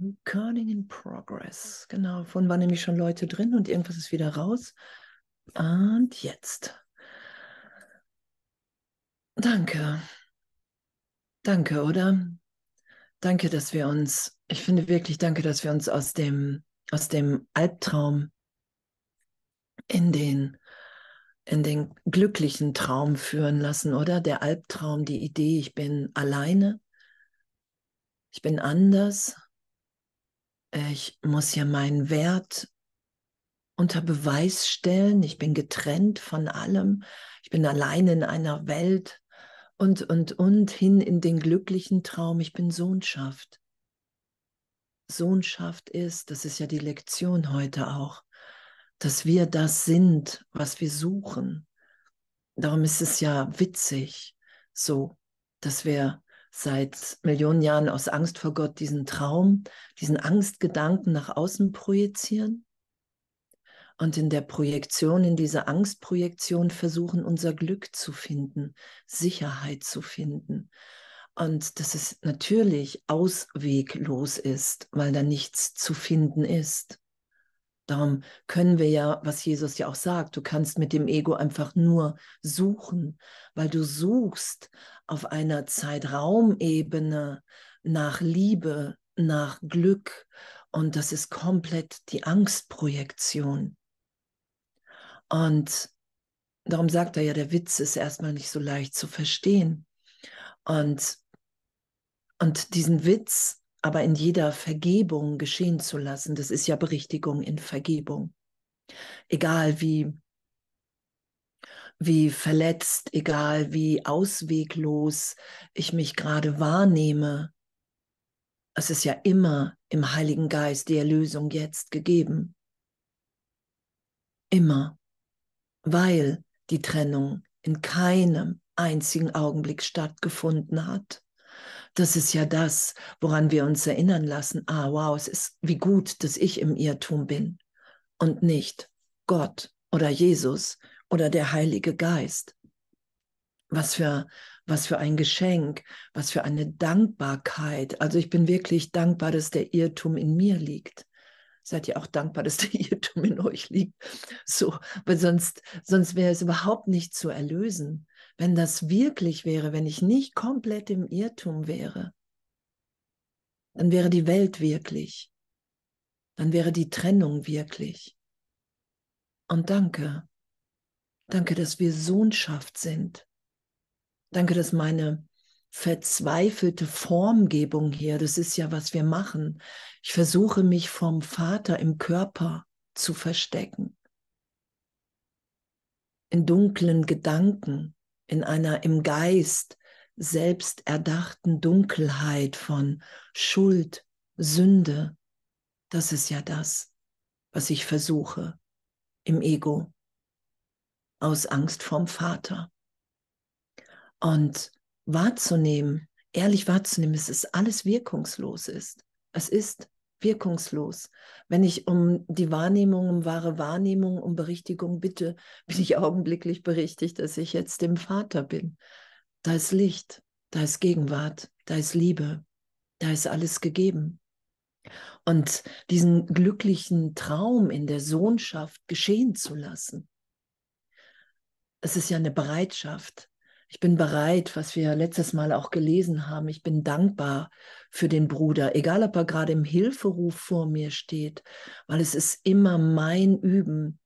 Recording in progress. Genau, von waren nämlich schon Leute drin und irgendwas ist wieder raus. Und jetzt. Danke. Danke, oder? Danke, dass wir uns, ich finde wirklich danke, dass wir uns aus dem, aus dem Albtraum in den, in den glücklichen Traum führen lassen, oder? Der Albtraum, die Idee, ich bin alleine, ich bin anders, ich muss hier meinen Wert unter Beweis stellen. Ich bin getrennt von allem. Ich bin allein in einer Welt und, und, und hin in den glücklichen Traum. Ich bin Sohnschaft. Sohnschaft ist, das ist ja die Lektion heute auch, dass wir das sind, was wir suchen. Darum ist es ja witzig, so, dass wir seit Millionen Jahren aus Angst vor Gott diesen Traum, diesen Angstgedanken nach außen projizieren und in der Projektion, in dieser Angstprojektion versuchen, unser Glück zu finden, Sicherheit zu finden. Und dass es natürlich ausweglos ist, weil da nichts zu finden ist. Darum können wir ja, was Jesus ja auch sagt, du kannst mit dem Ego einfach nur suchen, weil du suchst auf einer Zeitraumebene nach Liebe, nach Glück und das ist komplett die Angstprojektion. Und darum sagt er ja, der Witz ist erstmal nicht so leicht zu verstehen. Und, und diesen Witz aber in jeder Vergebung geschehen zu lassen, das ist ja Berichtigung in Vergebung. Egal wie, wie verletzt, egal wie ausweglos ich mich gerade wahrnehme, es ist ja immer im Heiligen Geist die Erlösung jetzt gegeben. Immer, weil die Trennung in keinem einzigen Augenblick stattgefunden hat das ist ja das, woran wir uns erinnern lassen. Ah, wow, es ist wie gut, dass ich im Irrtum bin und nicht Gott oder Jesus oder der Heilige Geist. Was für, was für ein Geschenk, was für eine Dankbarkeit. Also ich bin wirklich dankbar, dass der Irrtum in mir liegt. Seid ihr auch dankbar, dass der Irrtum in euch liegt? So, weil sonst, sonst wäre es überhaupt nicht zu erlösen wenn das wirklich wäre, wenn ich nicht komplett im Irrtum wäre, dann wäre die Welt wirklich. Dann wäre die Trennung wirklich. Und danke. Danke, dass wir Sohnschaft sind. Danke, dass meine verzweifelte Formgebung hier, das ist ja, was wir machen. Ich versuche mich vom Vater im Körper zu verstecken. In dunklen Gedanken, in einer im Geist selbst erdachten Dunkelheit von Schuld, Sünde. Das ist ja das, was ich versuche im Ego aus Angst vom Vater. Und wahrzunehmen, ehrlich wahrzunehmen, dass es alles wirkungslos ist. Es ist wirkungslos. Wenn ich um die Wahrnehmung, um wahre Wahrnehmung, um Berichtigung bitte, bin ich augenblicklich berichtigt, dass ich jetzt dem Vater bin. Da ist Licht, da ist Gegenwart, da ist Liebe, da ist alles gegeben. Und diesen glücklichen Traum in der Sohnschaft geschehen zu lassen, es ist ja eine Bereitschaft, ich bin bereit, was wir letztes Mal auch gelesen haben. Ich bin dankbar für den Bruder, egal ob er gerade im Hilferuf vor mir steht, weil es ist immer mein Üben,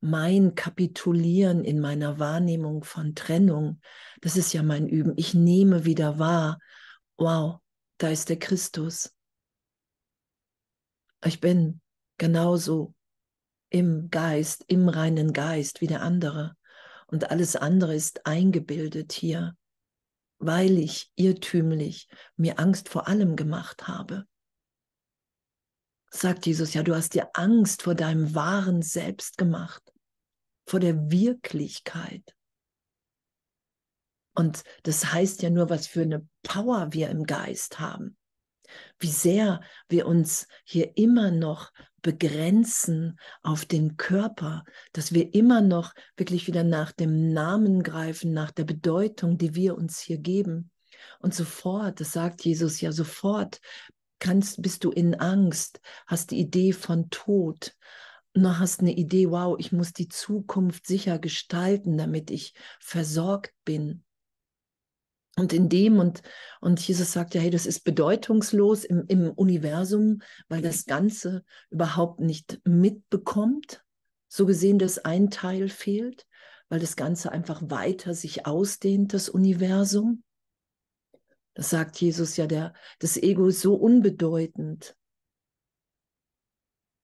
mein Kapitulieren in meiner Wahrnehmung von Trennung. Das ist ja mein Üben. Ich nehme wieder wahr, wow, da ist der Christus. Ich bin genauso im Geist, im reinen Geist wie der andere und alles andere ist eingebildet hier, weil ich irrtümlich mir Angst vor allem gemacht habe. Sagt Jesus, ja, du hast dir Angst vor deinem wahren Selbst gemacht, vor der Wirklichkeit. Und das heißt ja nur, was für eine Power wir im Geist haben wie sehr wir uns hier immer noch begrenzen auf den Körper, dass wir immer noch wirklich wieder nach dem Namen greifen, nach der Bedeutung, die wir uns hier geben. Und sofort, das sagt Jesus ja sofort, kannst, bist du in Angst, hast die Idee von Tod, und hast eine Idee, wow, ich muss die Zukunft sicher gestalten, damit ich versorgt bin. Und in dem, und, und Jesus sagt ja, hey, das ist bedeutungslos im, im Universum, weil das Ganze überhaupt nicht mitbekommt. So gesehen, dass ein Teil fehlt, weil das Ganze einfach weiter sich ausdehnt, das Universum. Das sagt Jesus ja, der, das Ego ist so unbedeutend.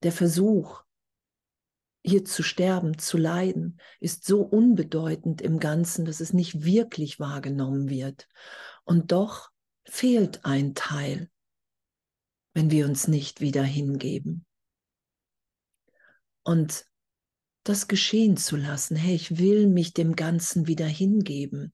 Der Versuch, hier zu sterben, zu leiden, ist so unbedeutend im Ganzen, dass es nicht wirklich wahrgenommen wird. Und doch fehlt ein Teil, wenn wir uns nicht wieder hingeben. Und das geschehen zu lassen, hey, ich will mich dem Ganzen wieder hingeben.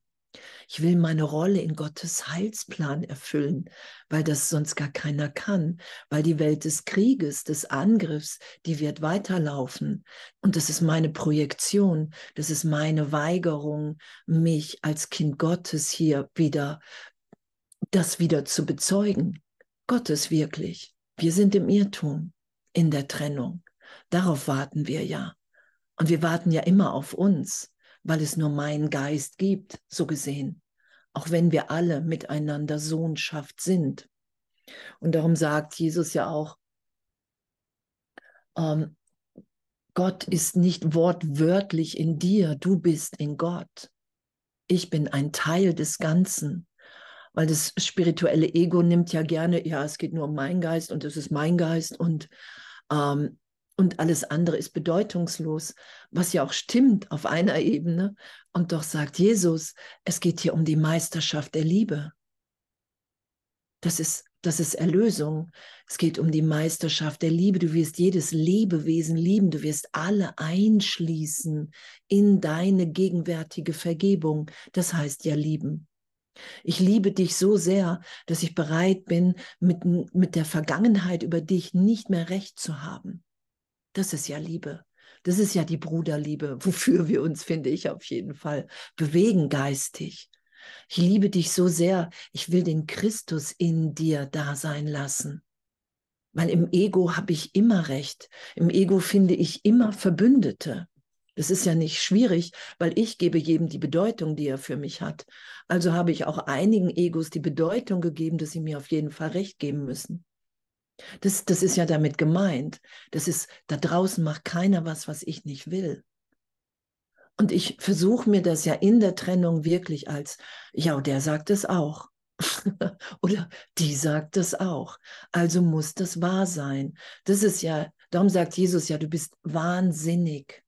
Ich will meine Rolle in Gottes Heilsplan erfüllen, weil das sonst gar keiner kann, weil die Welt des Krieges, des Angriffs, die wird weiterlaufen. Und das ist meine Projektion, das ist meine Weigerung, mich als Kind Gottes hier wieder, das wieder zu bezeugen. Gottes wirklich. Wir sind im Irrtum, in der Trennung. Darauf warten wir ja. Und wir warten ja immer auf uns weil es nur meinen Geist gibt, so gesehen, auch wenn wir alle miteinander Sohnschaft sind. Und darum sagt Jesus ja auch, ähm, Gott ist nicht wortwörtlich in dir, du bist in Gott. Ich bin ein Teil des Ganzen. Weil das spirituelle Ego nimmt ja gerne, ja, es geht nur um meinen Geist und es ist mein Geist und ähm, und alles andere ist bedeutungslos, was ja auch stimmt auf einer Ebene. Und doch sagt Jesus, es geht hier um die Meisterschaft der Liebe. Das ist, das ist Erlösung. Es geht um die Meisterschaft der Liebe. Du wirst jedes Lebewesen lieben. Du wirst alle einschließen in deine gegenwärtige Vergebung. Das heißt ja lieben. Ich liebe dich so sehr, dass ich bereit bin, mit, mit der Vergangenheit über dich nicht mehr recht zu haben. Das ist ja Liebe. Das ist ja die Bruderliebe, wofür wir uns, finde ich, auf jeden Fall bewegen geistig. Ich liebe dich so sehr, ich will den Christus in dir da sein lassen. Weil im Ego habe ich immer recht. Im Ego finde ich immer Verbündete. Das ist ja nicht schwierig, weil ich gebe jedem die Bedeutung, die er für mich hat. Also habe ich auch einigen Egos die Bedeutung gegeben, dass sie mir auf jeden Fall recht geben müssen. Das, das ist ja damit gemeint. Das ist, da draußen macht keiner was, was ich nicht will. Und ich versuche mir das ja in der Trennung wirklich als, ja, der sagt es auch. Oder die sagt es auch. Also muss das wahr sein. Das ist ja, darum sagt Jesus ja, du bist wahnsinnig.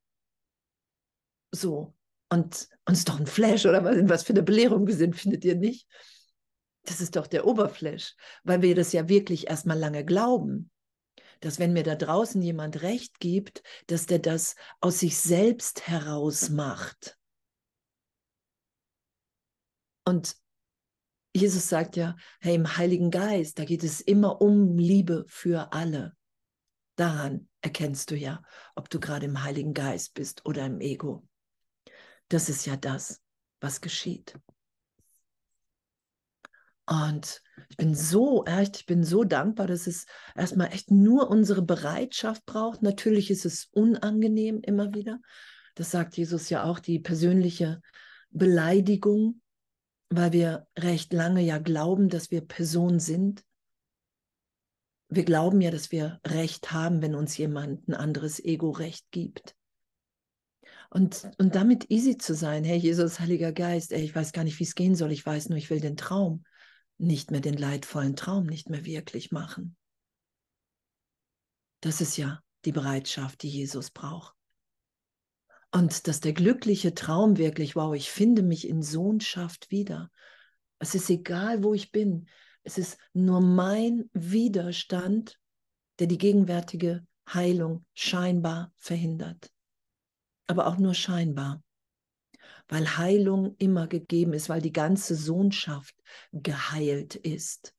So. Und uns ist doch ein Flash oder was, was für eine Belehrung wir sind, findet ihr nicht? Das ist doch der Oberflash, weil wir das ja wirklich erstmal lange glauben, dass wenn mir da draußen jemand recht gibt, dass der das aus sich selbst heraus macht. Und Jesus sagt ja, hey, im Heiligen Geist, da geht es immer um Liebe für alle. Daran erkennst du ja, ob du gerade im Heiligen Geist bist oder im Ego. Das ist ja das, was geschieht. Und ich bin so, echt, ich bin so dankbar, dass es erstmal echt nur unsere Bereitschaft braucht. Natürlich ist es unangenehm immer wieder. Das sagt Jesus ja auch, die persönliche Beleidigung, weil wir recht lange ja glauben, dass wir Person sind. Wir glauben ja, dass wir Recht haben, wenn uns jemand ein anderes Ego-Recht gibt. Und, und damit easy zu sein, hey Jesus, Heiliger Geist, ey, ich weiß gar nicht, wie es gehen soll, ich weiß nur, ich will den Traum nicht mehr den leidvollen Traum nicht mehr wirklich machen. Das ist ja die Bereitschaft, die Jesus braucht. Und dass der glückliche Traum wirklich, wow, ich finde mich in Sohnschaft wieder. Es ist egal, wo ich bin. Es ist nur mein Widerstand, der die gegenwärtige Heilung scheinbar verhindert. Aber auch nur scheinbar weil Heilung immer gegeben ist, weil die ganze Sohnschaft geheilt ist.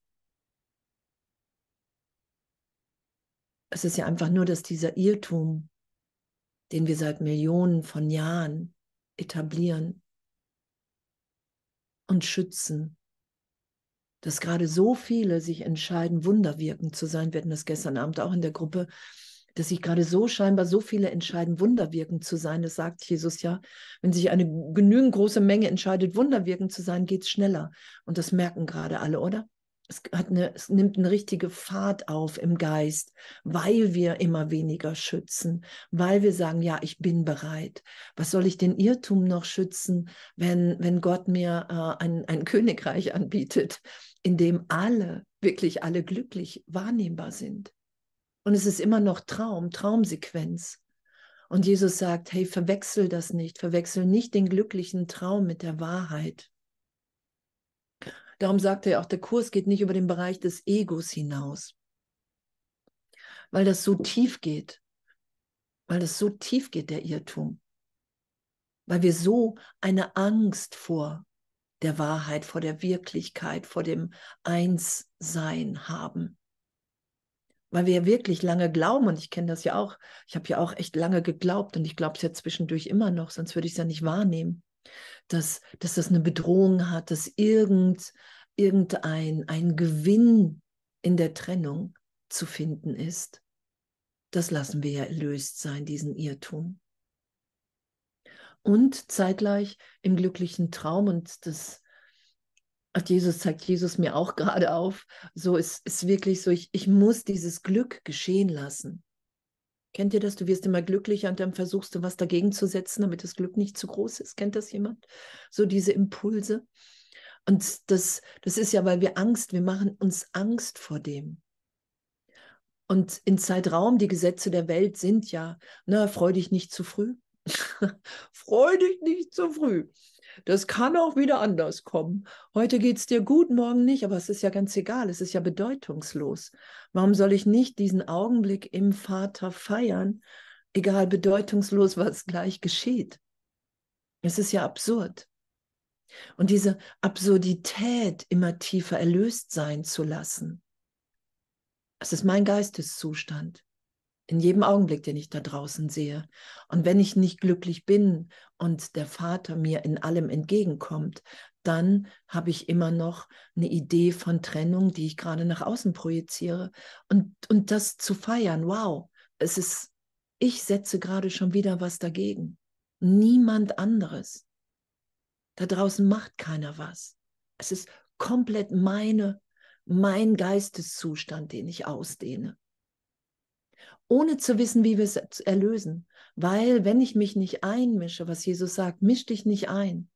Es ist ja einfach nur, dass dieser Irrtum, den wir seit Millionen von Jahren etablieren und schützen, dass gerade so viele sich entscheiden, wunderwirkend zu sein. Wir hatten das gestern Abend auch in der Gruppe, dass sich gerade so scheinbar so viele entscheiden, wunderwirkend zu sein. Das sagt Jesus ja. Wenn sich eine genügend große Menge entscheidet, wunderwirkend zu sein, geht es schneller. Und das merken gerade alle, oder? Es, hat eine, es nimmt eine richtige Fahrt auf im Geist, weil wir immer weniger schützen, weil wir sagen, ja, ich bin bereit. Was soll ich den Irrtum noch schützen, wenn, wenn Gott mir äh, ein, ein Königreich anbietet, in dem alle, wirklich alle glücklich wahrnehmbar sind? Und es ist immer noch Traum, Traumsequenz. Und Jesus sagt, hey, verwechsel das nicht, verwechsel nicht den glücklichen Traum mit der Wahrheit. Darum sagt er auch, der Kurs geht nicht über den Bereich des Egos hinaus, weil das so tief geht, weil das so tief geht, der Irrtum, weil wir so eine Angst vor der Wahrheit, vor der Wirklichkeit, vor dem Einssein haben. Weil wir wirklich lange glauben, und ich kenne das ja auch, ich habe ja auch echt lange geglaubt und ich glaube es ja zwischendurch immer noch, sonst würde ich es ja nicht wahrnehmen dass, dass das eine Bedrohung hat, dass irgend, irgendein ein Gewinn in der Trennung zu finden ist. Das lassen wir ja erlöst sein, diesen Irrtum. Und zeitgleich im glücklichen Traum, und das hat Jesus, zeigt Jesus mir auch gerade auf, so ist es wirklich so, ich, ich muss dieses Glück geschehen lassen. Kennt ihr das? Du wirst immer glücklicher und dann versuchst du was dagegen zu setzen, damit das Glück nicht zu groß ist. Kennt das jemand? So diese Impulse. Und das, das ist ja, weil wir Angst, wir machen uns Angst vor dem. Und in Zeitraum, die Gesetze der Welt sind ja, na, freu dich nicht zu früh. freu dich nicht zu früh. Das kann auch wieder anders kommen. Heute geht es dir gut, morgen nicht, aber es ist ja ganz egal, es ist ja bedeutungslos. Warum soll ich nicht diesen Augenblick im Vater feiern, egal bedeutungslos, was gleich geschieht? Es ist ja absurd. Und diese Absurdität immer tiefer erlöst sein zu lassen, das ist mein Geisteszustand in jedem Augenblick, den ich da draußen sehe. Und wenn ich nicht glücklich bin und der Vater mir in allem entgegenkommt, dann habe ich immer noch eine Idee von Trennung, die ich gerade nach außen projiziere. Und, und das zu feiern, wow, es ist, ich setze gerade schon wieder was dagegen. Niemand anderes. Da draußen macht keiner was. Es ist komplett meine, mein Geisteszustand, den ich ausdehne ohne zu wissen, wie wir es erlösen. Weil wenn ich mich nicht einmische, was Jesus sagt, misch dich nicht ein,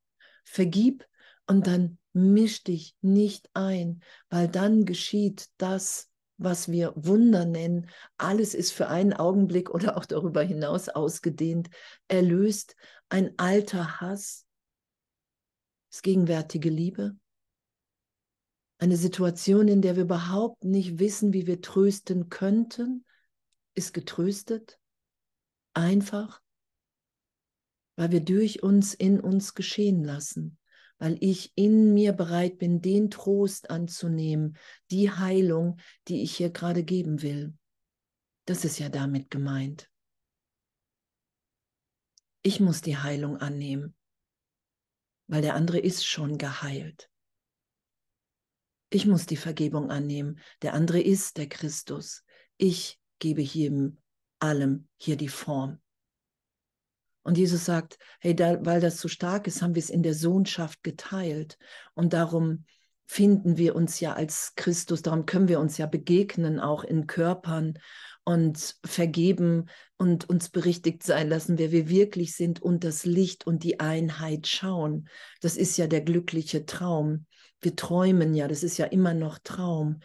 vergib und dann misch dich nicht ein, weil dann geschieht das, was wir Wunder nennen. Alles ist für einen Augenblick oder auch darüber hinaus ausgedehnt, erlöst. Ein alter Hass, das gegenwärtige Liebe, eine Situation, in der wir überhaupt nicht wissen, wie wir trösten könnten, ist getröstet, einfach, weil wir durch uns in uns geschehen lassen, weil ich in mir bereit bin, den Trost anzunehmen, die Heilung, die ich hier gerade geben will. Das ist ja damit gemeint. Ich muss die Heilung annehmen, weil der andere ist schon geheilt. Ich muss die Vergebung annehmen. Der andere ist der Christus. Ich gebe jedem allem hier die Form. Und Jesus sagt, hey, da, weil das so stark ist, haben wir es in der Sohnschaft geteilt. Und darum finden wir uns ja als Christus, darum können wir uns ja begegnen, auch in Körpern und vergeben und uns berichtigt sein lassen, wer wir wirklich sind und das Licht und die Einheit schauen. Das ist ja der glückliche Traum. Wir träumen ja, das ist ja immer noch Traum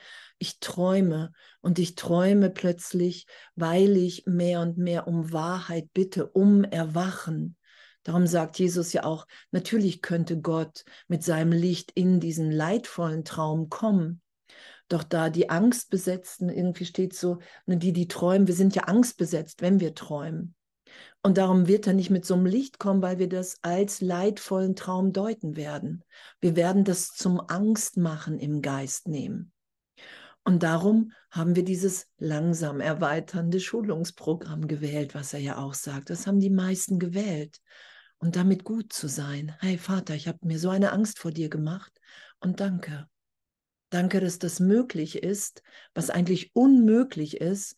ich träume und ich träume plötzlich, weil ich mehr und mehr um Wahrheit bitte, um Erwachen. Darum sagt Jesus ja auch, natürlich könnte Gott mit seinem Licht in diesen leidvollen Traum kommen. Doch da die Angstbesetzten, irgendwie steht so, ne, die, die träumen, wir sind ja angstbesetzt, wenn wir träumen. Und darum wird er nicht mit so einem Licht kommen, weil wir das als leidvollen Traum deuten werden. Wir werden das zum Angstmachen im Geist nehmen. Und darum haben wir dieses langsam erweiternde Schulungsprogramm gewählt, was er ja auch sagt. Das haben die meisten gewählt. Und damit gut zu sein. Hey Vater, ich habe mir so eine Angst vor dir gemacht und danke. Danke, dass das möglich ist, was eigentlich unmöglich ist,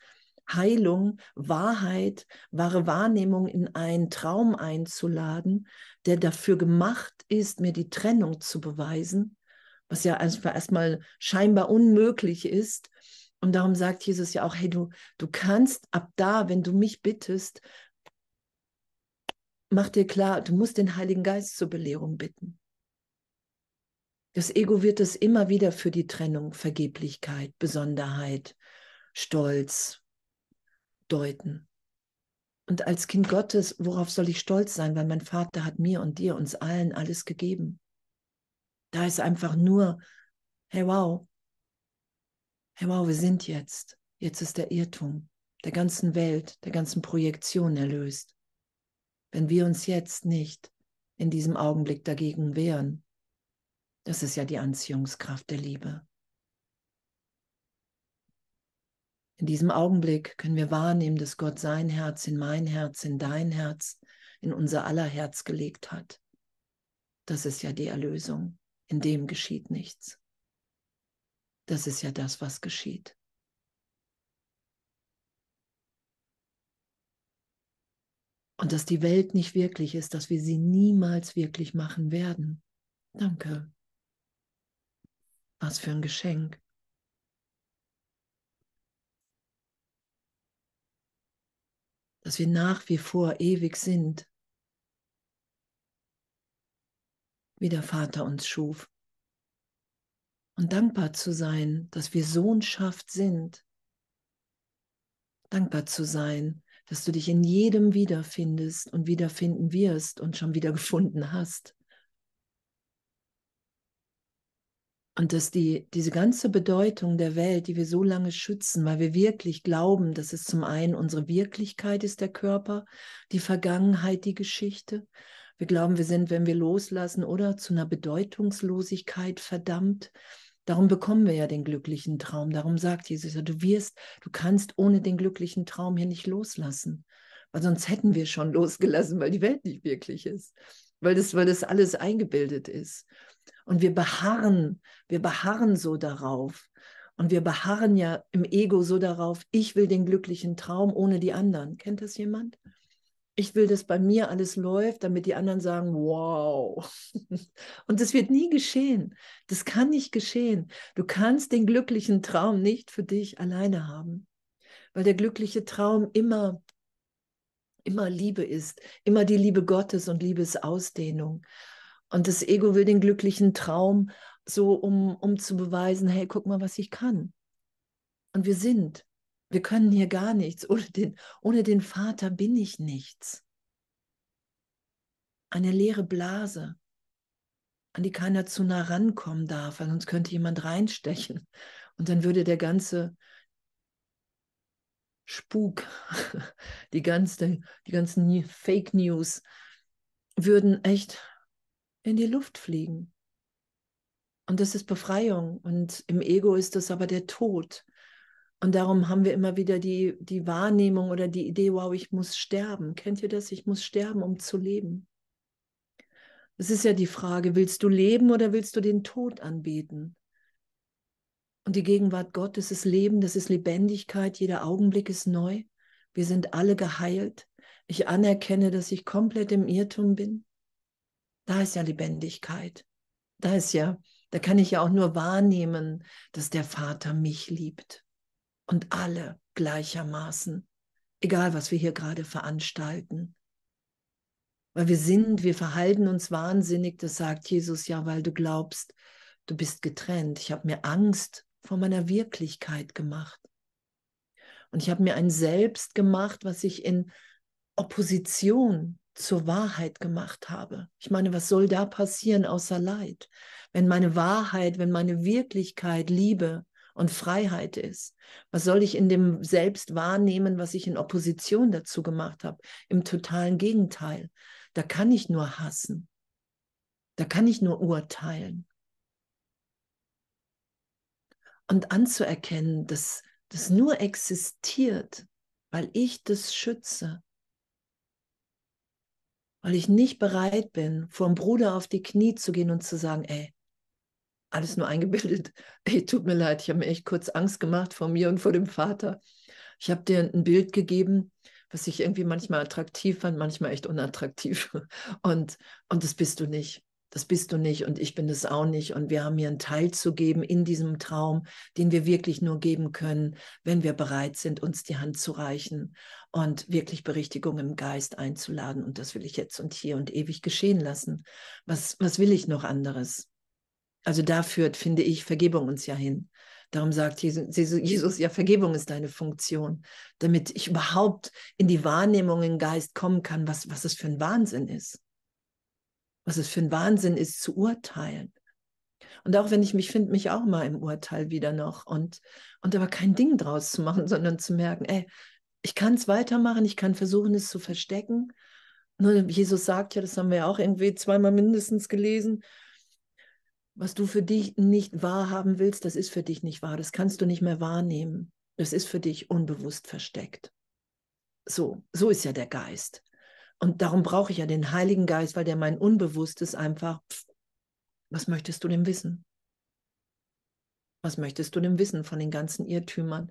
Heilung, Wahrheit, wahre Wahrnehmung in einen Traum einzuladen, der dafür gemacht ist, mir die Trennung zu beweisen, was ja einfach erstmal scheinbar unmöglich ist. Und darum sagt Jesus ja auch, hey, du, du kannst ab da, wenn du mich bittest, mach dir klar, du musst den Heiligen Geist zur Belehrung bitten. Das Ego wird es immer wieder für die Trennung, Vergeblichkeit, Besonderheit, Stolz deuten. Und als Kind Gottes, worauf soll ich stolz sein? Weil mein Vater hat mir und dir, uns allen alles gegeben. Da ist einfach nur, hey wow, hey wow, wir sind jetzt. Jetzt ist der Irrtum der ganzen Welt, der ganzen Projektion erlöst. Wenn wir uns jetzt nicht in diesem Augenblick dagegen wehren, das ist ja die Anziehungskraft der Liebe. In diesem Augenblick können wir wahrnehmen, dass Gott sein Herz in mein Herz, in dein Herz, in unser aller Herz gelegt hat. Das ist ja die Erlösung. In dem geschieht nichts. Das ist ja das, was geschieht. Und dass die Welt nicht wirklich ist, dass wir sie niemals wirklich machen werden. Danke. Was für ein Geschenk. Dass wir nach wie vor ewig sind, wie der Vater uns schuf. Und dankbar zu sein, dass wir Sohnschaft sind. Dankbar zu sein, dass du dich in jedem wiederfindest und wiederfinden wirst und schon wieder gefunden hast. Und dass die, diese ganze Bedeutung der Welt, die wir so lange schützen, weil wir wirklich glauben, dass es zum einen unsere Wirklichkeit ist, der Körper, die Vergangenheit, die Geschichte. Wir glauben, wir sind, wenn wir loslassen, oder zu einer Bedeutungslosigkeit verdammt. Darum bekommen wir ja den glücklichen Traum. Darum sagt Jesus ja, du wirst, du kannst ohne den glücklichen Traum hier nicht loslassen. Weil sonst hätten wir schon losgelassen, weil die Welt nicht wirklich ist. Weil das, weil das alles eingebildet ist. Und wir beharren, wir beharren so darauf. Und wir beharren ja im Ego so darauf, ich will den glücklichen Traum ohne die anderen. Kennt das jemand? Ich will, dass bei mir alles läuft, damit die anderen sagen, wow. Und das wird nie geschehen. Das kann nicht geschehen. Du kannst den glücklichen Traum nicht für dich alleine haben, weil der glückliche Traum immer immer Liebe ist, immer die Liebe Gottes und Liebesausdehnung. Und das Ego will den glücklichen Traum so, um, um zu beweisen, hey, guck mal, was ich kann. Und wir sind. Wir können hier gar nichts. Ohne den, ohne den Vater bin ich nichts. Eine leere Blase, an die keiner zu nah rankommen darf, weil sonst könnte jemand reinstechen. Und dann würde der ganze Spuk, die, ganze, die ganzen Fake News würden echt in die Luft fliegen. Und das ist Befreiung. Und im Ego ist das aber der Tod. Und darum haben wir immer wieder die, die Wahrnehmung oder die Idee, wow, ich muss sterben. Kennt ihr das? Ich muss sterben, um zu leben. Es ist ja die Frage, willst du leben oder willst du den Tod anbeten? Und die Gegenwart Gottes ist Leben, das ist Lebendigkeit, jeder Augenblick ist neu. Wir sind alle geheilt. Ich anerkenne, dass ich komplett im Irrtum bin. Da ist ja Lebendigkeit. Da ist ja, da kann ich ja auch nur wahrnehmen, dass der Vater mich liebt. Und alle gleichermaßen. Egal, was wir hier gerade veranstalten. Weil wir sind, wir verhalten uns wahnsinnig, das sagt Jesus ja, weil du glaubst, du bist getrennt. Ich habe mir Angst vor meiner Wirklichkeit gemacht. Und ich habe mir ein Selbst gemacht, was ich in Opposition zur Wahrheit gemacht habe. Ich meine, was soll da passieren außer Leid? Wenn meine Wahrheit, wenn meine Wirklichkeit Liebe und Freiheit ist, was soll ich in dem Selbst wahrnehmen, was ich in Opposition dazu gemacht habe? Im totalen Gegenteil. Da kann ich nur hassen. Da kann ich nur urteilen. Und anzuerkennen, dass das nur existiert, weil ich das schütze, weil ich nicht bereit bin, vor dem Bruder auf die Knie zu gehen und zu sagen, ey, alles nur eingebildet. Ey, tut mir leid, ich habe mir echt kurz Angst gemacht vor mir und vor dem Vater. Ich habe dir ein Bild gegeben, was ich irgendwie manchmal attraktiv fand, manchmal echt unattraktiv. Und, und das bist du nicht. Das bist du nicht und ich bin es auch nicht. Und wir haben hier einen Teil zu geben in diesem Traum, den wir wirklich nur geben können, wenn wir bereit sind, uns die Hand zu reichen und wirklich Berichtigung im Geist einzuladen. Und das will ich jetzt und hier und ewig geschehen lassen. Was, was will ich noch anderes? Also da führt, finde ich, Vergebung uns ja hin. Darum sagt Jesus, ja, Vergebung ist deine Funktion, damit ich überhaupt in die Wahrnehmung im Geist kommen kann, was, was es für ein Wahnsinn ist. Was es für ein Wahnsinn ist, zu urteilen. Und auch wenn ich mich finde, mich auch mal im Urteil wieder noch und, und aber kein Ding draus zu machen, sondern zu merken, ey, ich kann es weitermachen, ich kann versuchen, es zu verstecken. Nur Jesus sagt ja, das haben wir ja auch irgendwie zweimal mindestens gelesen, was du für dich nicht wahrhaben willst, das ist für dich nicht wahr. Das kannst du nicht mehr wahrnehmen. Das ist für dich unbewusst versteckt. So, so ist ja der Geist. Und darum brauche ich ja den Heiligen Geist, weil der mein Unbewusstes einfach, pff, was möchtest du denn wissen? Was möchtest du denn wissen von den ganzen Irrtümern?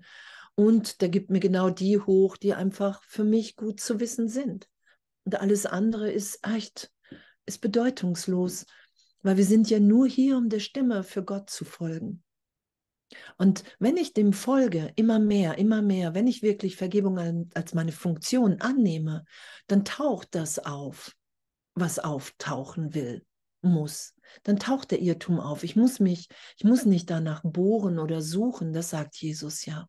Und der gibt mir genau die hoch, die einfach für mich gut zu wissen sind. Und alles andere ist echt, ist bedeutungslos weil wir sind ja nur hier, um der Stimme für Gott zu folgen. Und wenn ich dem folge, immer mehr, immer mehr, wenn ich wirklich Vergebung als meine Funktion annehme, dann taucht das auf, was auftauchen will, muss. Dann taucht der Irrtum auf. Ich muss mich, ich muss nicht danach bohren oder suchen, das sagt Jesus ja.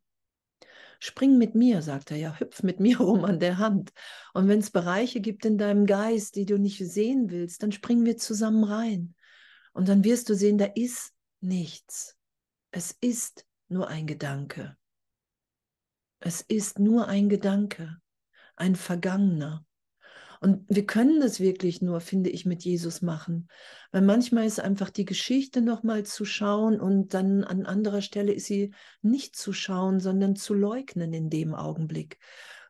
Spring mit mir, sagt er ja, hüpf mit mir rum an der Hand. Und wenn es Bereiche gibt in deinem Geist, die du nicht sehen willst, dann springen wir zusammen rein. Und dann wirst du sehen, da ist nichts. Es ist nur ein Gedanke. Es ist nur ein Gedanke, ein Vergangener. Und wir können das wirklich nur, finde ich, mit Jesus machen. Weil manchmal ist einfach die Geschichte nochmal zu schauen und dann an anderer Stelle ist sie nicht zu schauen, sondern zu leugnen in dem Augenblick.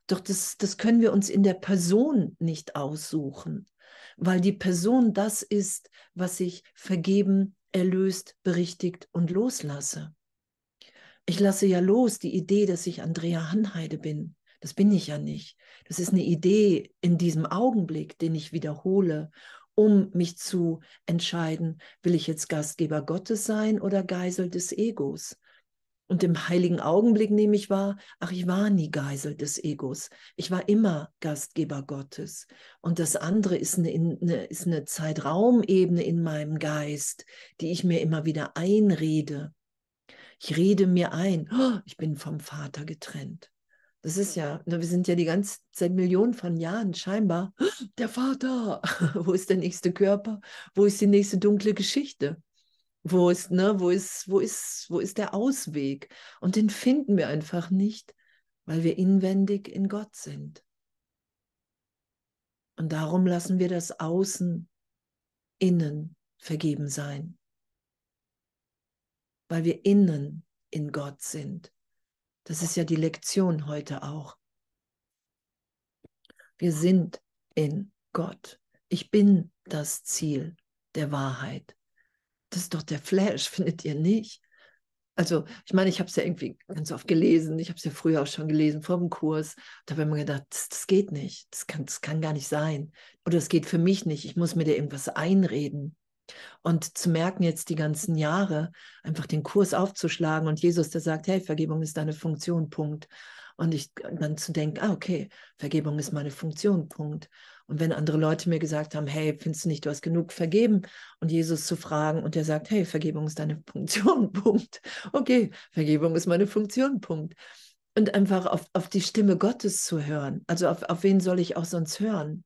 Doch das, das können wir uns in der Person nicht aussuchen weil die Person das ist, was ich vergeben, erlöst, berichtigt und loslasse. Ich lasse ja los die Idee, dass ich Andrea Hanheide bin. Das bin ich ja nicht. Das ist eine Idee in diesem Augenblick, den ich wiederhole, um mich zu entscheiden, will ich jetzt Gastgeber Gottes sein oder Geisel des Egos? Und im heiligen Augenblick nehme ich wahr, ach, ich war nie Geisel des Egos. Ich war immer Gastgeber Gottes. Und das andere ist eine, eine, ist eine Zeitraumebene in meinem Geist, die ich mir immer wieder einrede. Ich rede mir ein, oh, ich bin vom Vater getrennt. Das ist ja, wir sind ja die ganze seit Millionen von Jahren scheinbar, oh, der Vater, wo ist der nächste Körper? Wo ist die nächste dunkle Geschichte? Wo ist, ne, wo ist, wo ist, wo ist der Ausweg? Und den finden wir einfach nicht, weil wir inwendig in Gott sind. Und darum lassen wir das Außen innen vergeben sein. Weil wir innen in Gott sind. Das ist ja die Lektion heute auch. Wir sind in Gott. Ich bin das Ziel der Wahrheit. Das ist doch der Flash, findet ihr nicht? Also, ich meine, ich habe es ja irgendwie ganz oft gelesen. Ich habe es ja früher auch schon gelesen vor dem Kurs. Da habe ich mir gedacht, das, das, geht nicht. Das kann, das kann gar nicht sein. Oder es geht für mich nicht. Ich muss mir da irgendwas einreden. Und zu merken jetzt die ganzen Jahre, einfach den Kurs aufzuschlagen und Jesus, der sagt, hey, Vergebung ist deine Funktion, Punkt. Und ich dann zu denken, ah, okay, Vergebung ist meine Funktion, Punkt. Und wenn andere Leute mir gesagt haben, hey, findest du nicht, du hast genug vergeben? Und Jesus zu fragen und der sagt, hey, Vergebung ist deine Funktion, Punkt. Okay, Vergebung ist meine Funktion, Punkt. Und einfach auf, auf die Stimme Gottes zu hören. Also auf, auf wen soll ich auch sonst hören?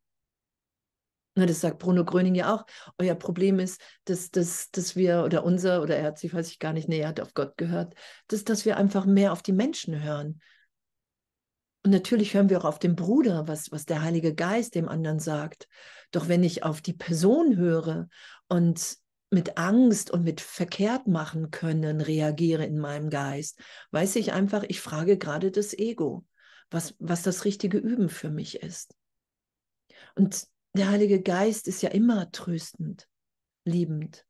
Na, das sagt Bruno Gröning ja auch. Euer Problem ist, dass, dass, dass wir, oder unser, oder er hat sich, weiß ich gar nicht, nee, er hat auf Gott gehört, dass, dass wir einfach mehr auf die Menschen hören. Und natürlich hören wir auch auf den Bruder, was, was der Heilige Geist dem anderen sagt. Doch wenn ich auf die Person höre und mit Angst und mit verkehrt machen können reagiere in meinem Geist, weiß ich einfach, ich frage gerade das Ego, was, was das richtige Üben für mich ist. Und der Heilige Geist ist ja immer tröstend, liebend.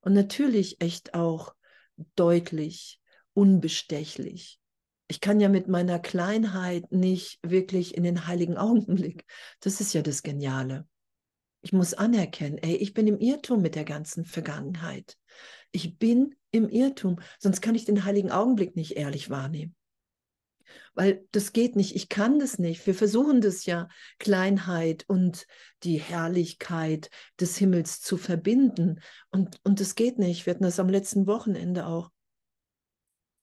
Und natürlich echt auch deutlich, unbestechlich. Ich kann ja mit meiner Kleinheit nicht wirklich in den heiligen Augenblick. Das ist ja das Geniale. Ich muss anerkennen, ey, ich bin im Irrtum mit der ganzen Vergangenheit. Ich bin im Irrtum, sonst kann ich den heiligen Augenblick nicht ehrlich wahrnehmen. Weil das geht nicht, ich kann das nicht. Wir versuchen das ja, Kleinheit und die Herrlichkeit des Himmels zu verbinden. Und, und das geht nicht. Wir hatten das am letzten Wochenende auch.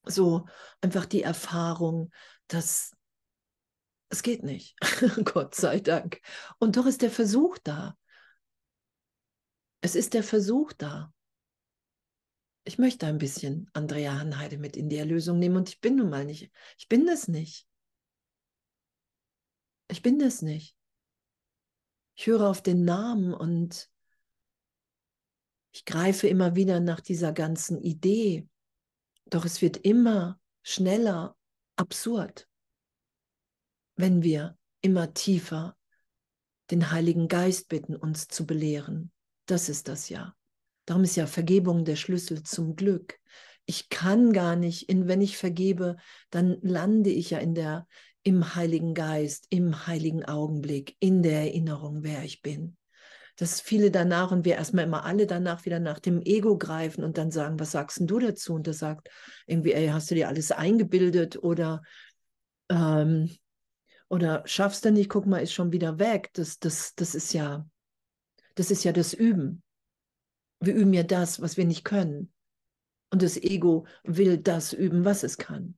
So einfach die Erfahrung, dass es geht nicht. Gott sei Dank. Und doch ist der Versuch da. Es ist der Versuch da ich möchte ein bisschen Andrea Hanheide mit in die Erlösung nehmen und ich bin nun mal nicht, ich bin das nicht. Ich bin das nicht. Ich höre auf den Namen und ich greife immer wieder nach dieser ganzen Idee. Doch es wird immer schneller absurd, wenn wir immer tiefer den Heiligen Geist bitten, uns zu belehren. Das ist das ja. Darum ist ja Vergebung der Schlüssel zum Glück. Ich kann gar nicht, in, wenn ich vergebe, dann lande ich ja in der, im Heiligen Geist, im heiligen Augenblick, in der Erinnerung, wer ich bin. Dass viele danach und wir erstmal immer alle danach wieder nach dem Ego greifen und dann sagen, was sagst denn du dazu? Und der sagt irgendwie, ey, hast du dir alles eingebildet oder ähm, oder schaffst du nicht, guck mal, ist schon wieder weg. Das, das, das ist ja, das ist ja das Üben. Wir üben ja das, was wir nicht können. Und das Ego will das üben, was es kann.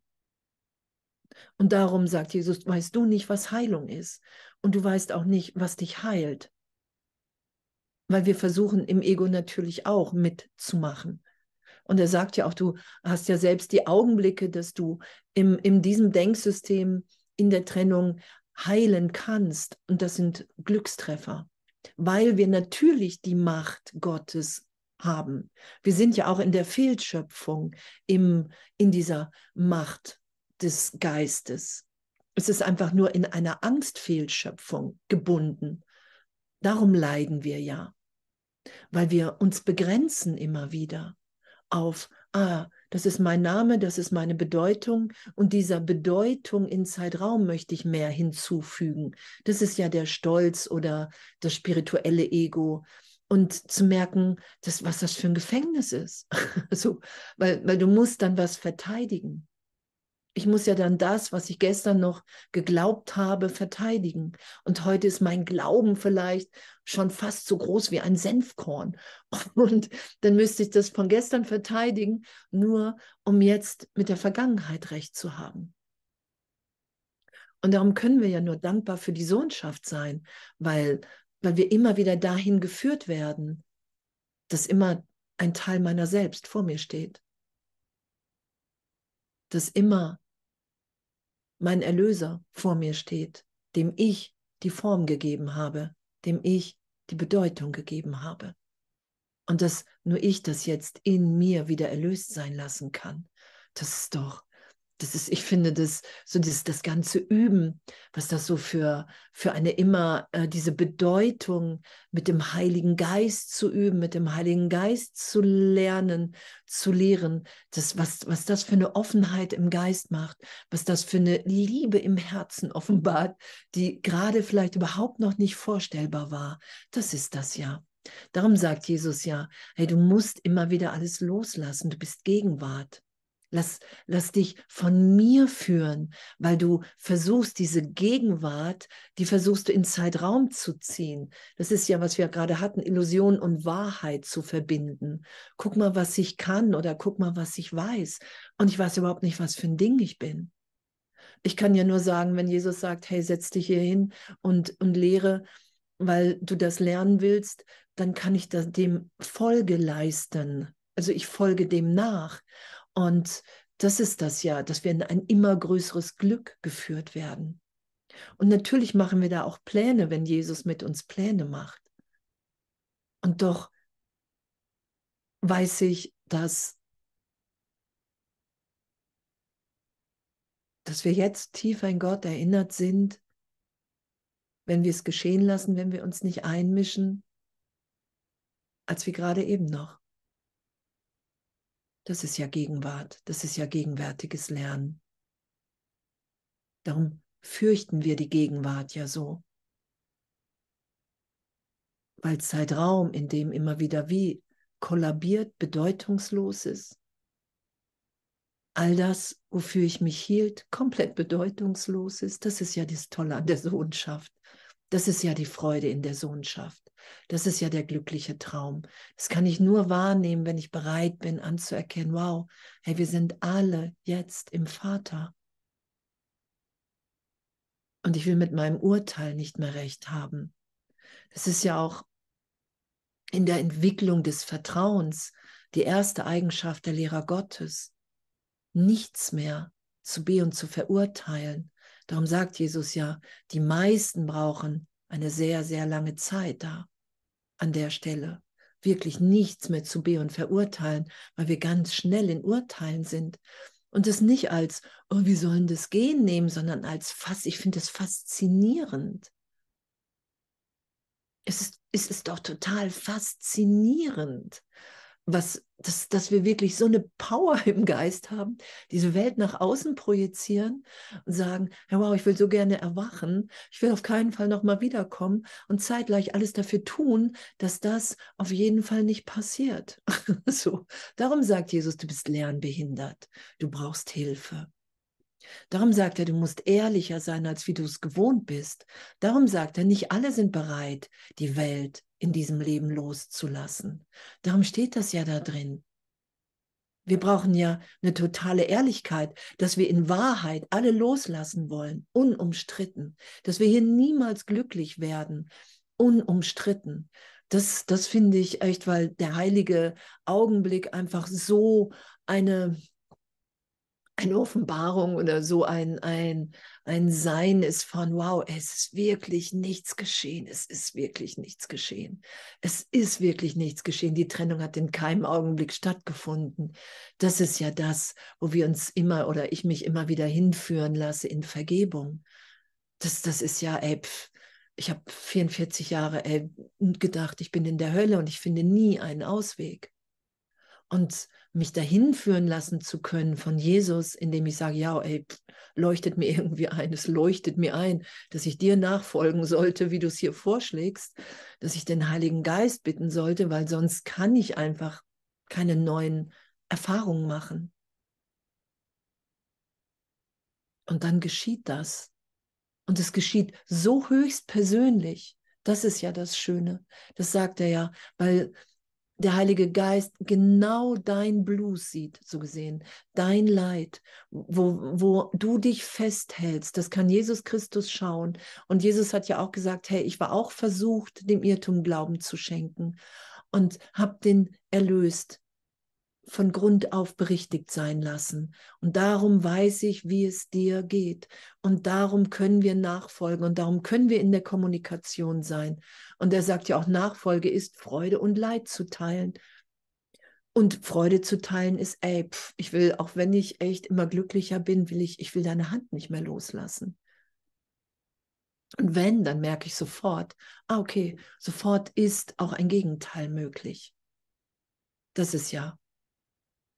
Und darum sagt Jesus, weißt du nicht, was Heilung ist. Und du weißt auch nicht, was dich heilt. Weil wir versuchen im Ego natürlich auch mitzumachen. Und er sagt ja auch, du hast ja selbst die Augenblicke, dass du im, in diesem Denksystem in der Trennung heilen kannst. Und das sind Glückstreffer, weil wir natürlich die Macht Gottes haben. Wir sind ja auch in der Fehlschöpfung, im, in dieser Macht des Geistes. Es ist einfach nur in einer Angstfehlschöpfung gebunden. Darum leiden wir ja, weil wir uns begrenzen immer wieder auf, ah, das ist mein Name, das ist meine Bedeutung und dieser Bedeutung in Zeitraum möchte ich mehr hinzufügen. Das ist ja der Stolz oder das spirituelle Ego, und zu merken, dass, was das für ein Gefängnis ist. so, weil, weil du musst dann was verteidigen. Ich muss ja dann das, was ich gestern noch geglaubt habe, verteidigen. Und heute ist mein Glauben vielleicht schon fast so groß wie ein Senfkorn. Und dann müsste ich das von gestern verteidigen, nur um jetzt mit der Vergangenheit recht zu haben. Und darum können wir ja nur dankbar für die Sohnschaft sein, weil weil wir immer wieder dahin geführt werden, dass immer ein Teil meiner selbst vor mir steht. Dass immer mein Erlöser vor mir steht, dem ich die Form gegeben habe, dem ich die Bedeutung gegeben habe. Und dass nur ich das jetzt in mir wieder erlöst sein lassen kann. Das ist doch das ist, ich finde, das, so das, das ganze Üben, was das so für, für eine immer, äh, diese Bedeutung mit dem Heiligen Geist zu üben, mit dem Heiligen Geist zu lernen, zu lehren, das, was, was das für eine Offenheit im Geist macht, was das für eine Liebe im Herzen offenbart, die gerade vielleicht überhaupt noch nicht vorstellbar war. Das ist das ja. Darum sagt Jesus ja, hey, du musst immer wieder alles loslassen, du bist Gegenwart. Lass, lass dich von mir führen, weil du versuchst, diese Gegenwart, die versuchst du in Zeitraum zu ziehen. Das ist ja, was wir gerade hatten, Illusion und Wahrheit zu verbinden. Guck mal, was ich kann oder guck mal, was ich weiß. Und ich weiß überhaupt nicht, was für ein Ding ich bin. Ich kann ja nur sagen, wenn Jesus sagt, hey, setz dich hier hin und, und lehre, weil du das lernen willst, dann kann ich das, dem Folge leisten. Also ich folge dem nach. Und das ist das ja, dass wir in ein immer größeres Glück geführt werden. Und natürlich machen wir da auch Pläne, wenn Jesus mit uns Pläne macht. Und doch weiß ich, dass, dass wir jetzt tiefer in Gott erinnert sind, wenn wir es geschehen lassen, wenn wir uns nicht einmischen, als wie gerade eben noch. Das ist ja Gegenwart, das ist ja gegenwärtiges Lernen. Darum fürchten wir die Gegenwart ja so. Weil Zeitraum, in dem immer wieder wie kollabiert, bedeutungslos ist. All das, wofür ich mich hielt, komplett bedeutungslos ist. Das ist ja das Tolle an der Sohnschaft. Das ist ja die Freude in der Sohnschaft. Das ist ja der glückliche Traum. Das kann ich nur wahrnehmen, wenn ich bereit bin anzuerkennen, wow, hey, wir sind alle jetzt im Vater. Und ich will mit meinem Urteil nicht mehr recht haben. Das ist ja auch in der Entwicklung des Vertrauens die erste Eigenschaft der Lehrer Gottes. Nichts mehr zu be und zu verurteilen, Darum sagt Jesus ja, die meisten brauchen eine sehr, sehr lange Zeit da an der Stelle. Wirklich nichts mehr zu be und verurteilen, weil wir ganz schnell in Urteilen sind. Und es nicht als, oh, wie sollen das gehen nehmen, sondern als fast, ich finde es faszinierend. Es ist, es ist doch total faszinierend, was, dass, dass wir wirklich so eine Power im Geist haben, diese Welt nach außen projizieren und sagen, ja, wow, ich will so gerne erwachen, ich will auf keinen Fall nochmal wiederkommen und zeitgleich alles dafür tun, dass das auf jeden Fall nicht passiert. so, darum sagt Jesus, du bist lernbehindert, du brauchst Hilfe. Darum sagt er, du musst ehrlicher sein, als wie du es gewohnt bist. Darum sagt er, nicht alle sind bereit, die Welt in diesem Leben loszulassen. Darum steht das ja da drin. Wir brauchen ja eine totale Ehrlichkeit, dass wir in Wahrheit alle loslassen wollen, unumstritten, dass wir hier niemals glücklich werden, unumstritten. Das, das finde ich echt, weil der heilige Augenblick einfach so eine, eine Offenbarung oder so ein, ein, ein Sein ist von, wow, es ist wirklich nichts geschehen, es ist wirklich nichts geschehen. Es ist wirklich nichts geschehen. Die Trennung hat in keinem Augenblick stattgefunden. Das ist ja das, wo wir uns immer oder ich mich immer wieder hinführen lasse in Vergebung. Das, das ist ja, ey, pf, ich habe 44 Jahre ey, gedacht, ich bin in der Hölle und ich finde nie einen Ausweg und mich dahin führen lassen zu können von Jesus, indem ich sage, ja, ey, leuchtet mir irgendwie ein, es leuchtet mir ein, dass ich dir nachfolgen sollte, wie du es hier vorschlägst, dass ich den Heiligen Geist bitten sollte, weil sonst kann ich einfach keine neuen Erfahrungen machen. Und dann geschieht das. Und es geschieht so höchst persönlich. Das ist ja das Schöne. Das sagt er ja, weil der Heilige Geist genau dein Blues sieht, so gesehen, dein Leid, wo, wo du dich festhältst. Das kann Jesus Christus schauen. Und Jesus hat ja auch gesagt, hey, ich war auch versucht, dem Irrtum Glauben zu schenken und habe den erlöst von Grund auf berichtigt sein lassen. Und darum weiß ich, wie es dir geht. Und darum können wir nachfolgen und darum können wir in der Kommunikation sein. Und er sagt ja auch, Nachfolge ist Freude und Leid zu teilen. Und Freude zu teilen ist, ey, pf, ich will, auch wenn ich echt immer glücklicher bin, will ich, ich will deine Hand nicht mehr loslassen. Und wenn, dann merke ich sofort, ah, okay, sofort ist auch ein Gegenteil möglich. Das ist ja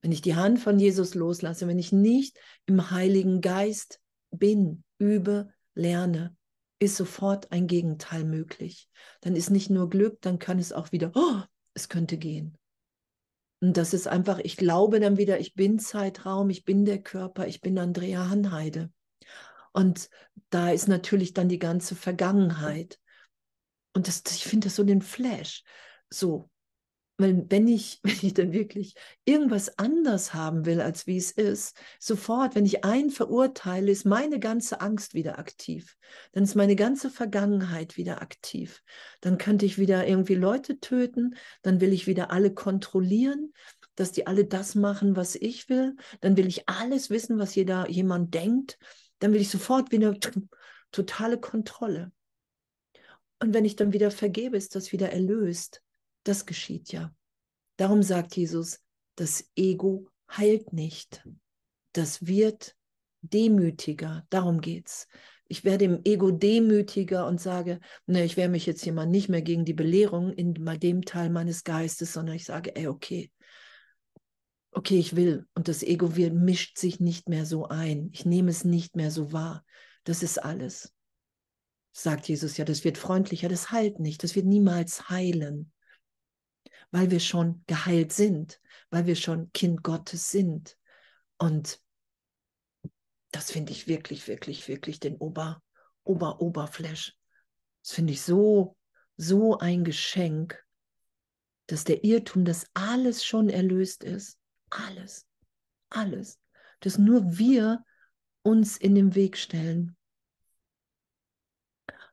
wenn ich die Hand von Jesus loslasse, wenn ich nicht im Heiligen Geist bin, übe, lerne, ist sofort ein Gegenteil möglich. Dann ist nicht nur Glück, dann kann es auch wieder, oh, es könnte gehen. Und das ist einfach, ich glaube dann wieder, ich bin Zeitraum, ich bin der Körper, ich bin Andrea Hanheide. Und da ist natürlich dann die ganze Vergangenheit. Und das, ich finde das so den Flash. So, weil wenn ich, wenn ich dann wirklich irgendwas anders haben will, als wie es ist, sofort, wenn ich einen verurteile, ist meine ganze Angst wieder aktiv. Dann ist meine ganze Vergangenheit wieder aktiv. Dann könnte ich wieder irgendwie Leute töten, dann will ich wieder alle kontrollieren, dass die alle das machen, was ich will. Dann will ich alles wissen, was jeder jemand denkt. Dann will ich sofort wieder totale Kontrolle. Und wenn ich dann wieder vergebe, ist das wieder erlöst. Das geschieht ja. Darum sagt Jesus, das Ego heilt nicht. Das wird demütiger. Darum geht's. Ich werde im Ego demütiger und sage, ne, ich wehre mich jetzt hier mal nicht mehr gegen die Belehrung in dem Teil meines Geistes, sondern ich sage, ey, okay, okay, ich will und das Ego will, mischt sich nicht mehr so ein. Ich nehme es nicht mehr so wahr. Das ist alles. Sagt Jesus ja, das wird freundlicher, das heilt nicht, das wird niemals heilen, weil wir schon geheilt sind, weil wir schon Kind Gottes sind. Und das finde ich wirklich, wirklich, wirklich den Ober, Ober, Oberflash. Das finde ich so, so ein Geschenk, dass der Irrtum, dass alles schon erlöst ist, alles, alles, dass nur wir uns in den Weg stellen.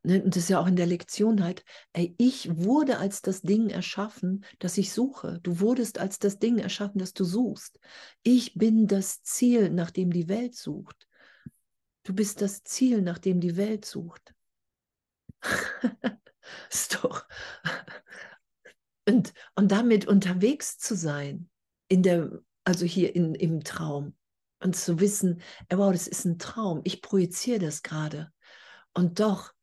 Ne, und das ist ja auch in der Lektion halt, ey, ich wurde als das Ding erschaffen, das ich suche. Du wurdest als das Ding erschaffen, das du suchst. Ich bin das Ziel, nach dem die Welt sucht. Du bist das Ziel, nach dem die Welt sucht. ist doch. Und, und damit unterwegs zu sein, in der, also hier in, im Traum. Und zu wissen, wow, das ist ein Traum. Ich projiziere das gerade. Und doch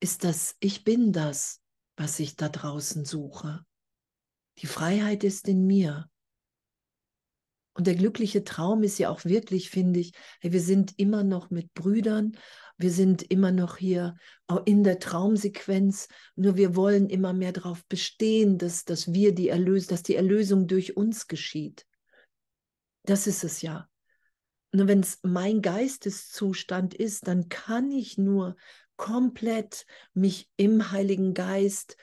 ist das, ich bin das, was ich da draußen suche. Die Freiheit ist in mir. Und der glückliche Traum ist ja auch wirklich, finde ich, hey, wir sind immer noch mit Brüdern, wir sind immer noch hier in der Traumsequenz, nur wir wollen immer mehr darauf bestehen, dass, dass wir die Erlösung, dass die Erlösung durch uns geschieht. Das ist es ja. Nur wenn es mein Geisteszustand ist, dann kann ich nur komplett mich im Heiligen Geist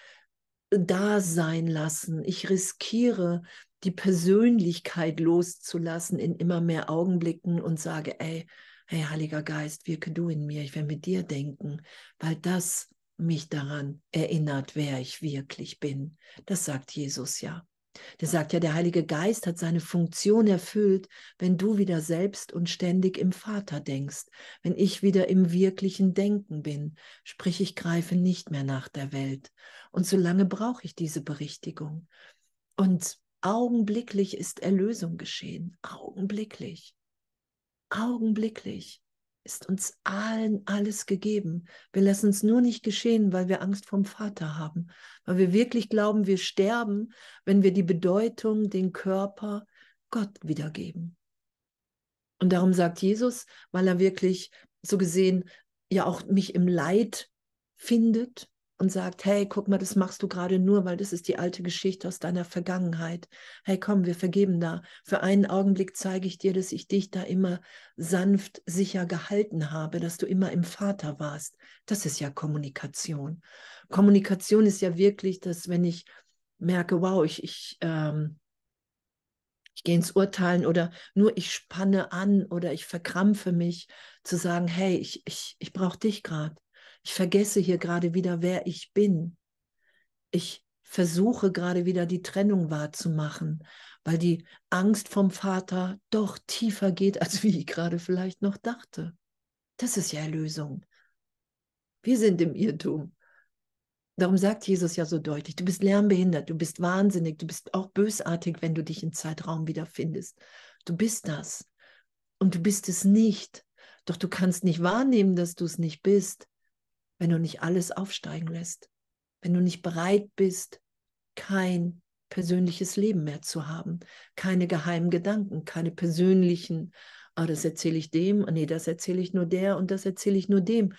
da sein lassen. Ich riskiere, die Persönlichkeit loszulassen in immer mehr Augenblicken und sage, ey, hey Heiliger Geist, wirke du in mir, ich will mit dir denken, weil das mich daran erinnert, wer ich wirklich bin. Das sagt Jesus ja. Der sagt ja, der Heilige Geist hat seine Funktion erfüllt, wenn du wieder selbst und ständig im Vater denkst, wenn ich wieder im wirklichen Denken bin, sprich ich greife nicht mehr nach der Welt. Und solange brauche ich diese Berichtigung. Und augenblicklich ist Erlösung geschehen, augenblicklich, augenblicklich ist uns allen alles gegeben. Wir lassen es nur nicht geschehen, weil wir Angst vom Vater haben, weil wir wirklich glauben, wir sterben, wenn wir die Bedeutung, den Körper Gott wiedergeben. Und darum sagt Jesus, weil er wirklich so gesehen ja auch mich im Leid findet, und sagt, hey, guck mal, das machst du gerade nur, weil das ist die alte Geschichte aus deiner Vergangenheit. Hey, komm, wir vergeben da. Für einen Augenblick zeige ich dir, dass ich dich da immer sanft, sicher gehalten habe, dass du immer im Vater warst. Das ist ja Kommunikation. Kommunikation ist ja wirklich, dass wenn ich merke, wow, ich, ich, ähm, ich gehe ins Urteilen oder nur ich spanne an oder ich verkrampfe mich, zu sagen, hey, ich, ich, ich brauche dich gerade. Ich vergesse hier gerade wieder, wer ich bin. Ich versuche gerade wieder die Trennung wahrzumachen, weil die Angst vom Vater doch tiefer geht, als wie ich gerade vielleicht noch dachte. Das ist ja Erlösung. Wir sind im Irrtum. Darum sagt Jesus ja so deutlich, du bist lernbehindert, du bist wahnsinnig, du bist auch bösartig, wenn du dich im Zeitraum wiederfindest. Du bist das und du bist es nicht. Doch du kannst nicht wahrnehmen, dass du es nicht bist, wenn du nicht alles aufsteigen lässt, wenn du nicht bereit bist, kein persönliches Leben mehr zu haben, keine geheimen Gedanken, keine persönlichen, ah, das erzähle ich dem, ah, nee, das erzähle ich nur der und das erzähle ich nur dem.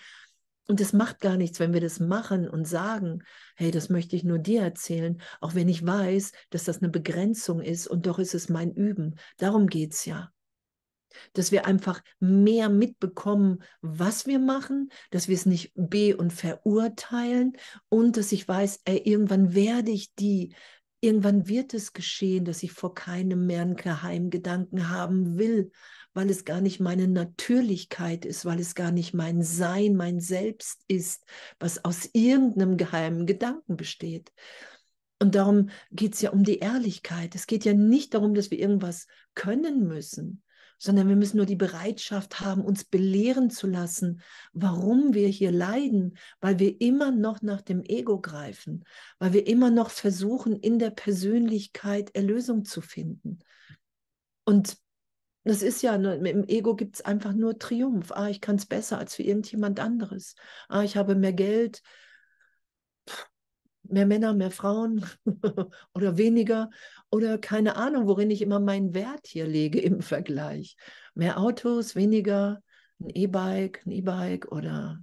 Und es macht gar nichts, wenn wir das machen und sagen, hey, das möchte ich nur dir erzählen, auch wenn ich weiß, dass das eine Begrenzung ist und doch ist es mein Üben. Darum geht es ja dass wir einfach mehr mitbekommen, was wir machen, dass wir es nicht be- und verurteilen und dass ich weiß, ey, irgendwann werde ich die, irgendwann wird es geschehen, dass ich vor keinem mehr einen Geheimgedanken haben will, weil es gar nicht meine Natürlichkeit ist, weil es gar nicht mein Sein, mein Selbst ist, was aus irgendeinem geheimen Gedanken besteht. Und darum geht es ja um die Ehrlichkeit. Es geht ja nicht darum, dass wir irgendwas können müssen, sondern wir müssen nur die Bereitschaft haben, uns belehren zu lassen, warum wir hier leiden, weil wir immer noch nach dem Ego greifen, weil wir immer noch versuchen, in der Persönlichkeit Erlösung zu finden. Und das ist ja, ne, im Ego gibt es einfach nur Triumph. Ah, ich kann es besser als für irgendjemand anderes. Ah, ich habe mehr Geld, mehr Männer, mehr Frauen oder weniger oder keine Ahnung, worin ich immer meinen Wert hier lege im Vergleich. Mehr Autos, weniger, ein E-Bike, ein E-Bike oder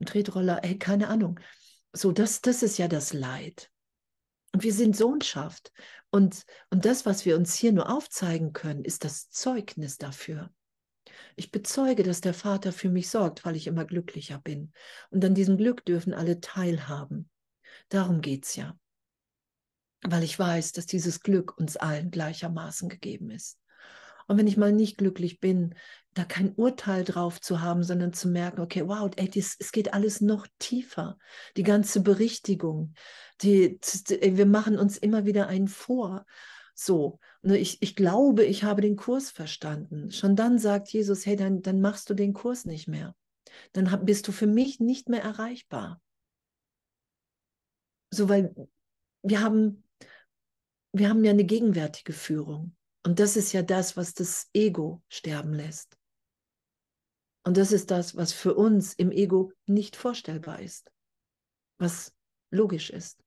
ein Tretroller, ey, keine Ahnung. So, das, das ist ja das Leid. Und wir sind Sohnschaft. Und, und das, was wir uns hier nur aufzeigen können, ist das Zeugnis dafür. Ich bezeuge, dass der Vater für mich sorgt, weil ich immer glücklicher bin. Und an diesem Glück dürfen alle teilhaben. Darum geht es ja. Weil ich weiß, dass dieses Glück uns allen gleichermaßen gegeben ist. Und wenn ich mal nicht glücklich bin, da kein Urteil drauf zu haben, sondern zu merken, okay, wow, ey, dies, es geht alles noch tiefer. Die ganze Berichtigung, die, die, wir machen uns immer wieder einen vor. So, ne, ich, ich glaube, ich habe den Kurs verstanden. Schon dann sagt Jesus, hey, dann, dann machst du den Kurs nicht mehr. Dann bist du für mich nicht mehr erreichbar. So, weil wir haben, wir haben ja eine gegenwärtige Führung. Und das ist ja das, was das Ego sterben lässt. Und das ist das, was für uns im Ego nicht vorstellbar ist, was logisch ist.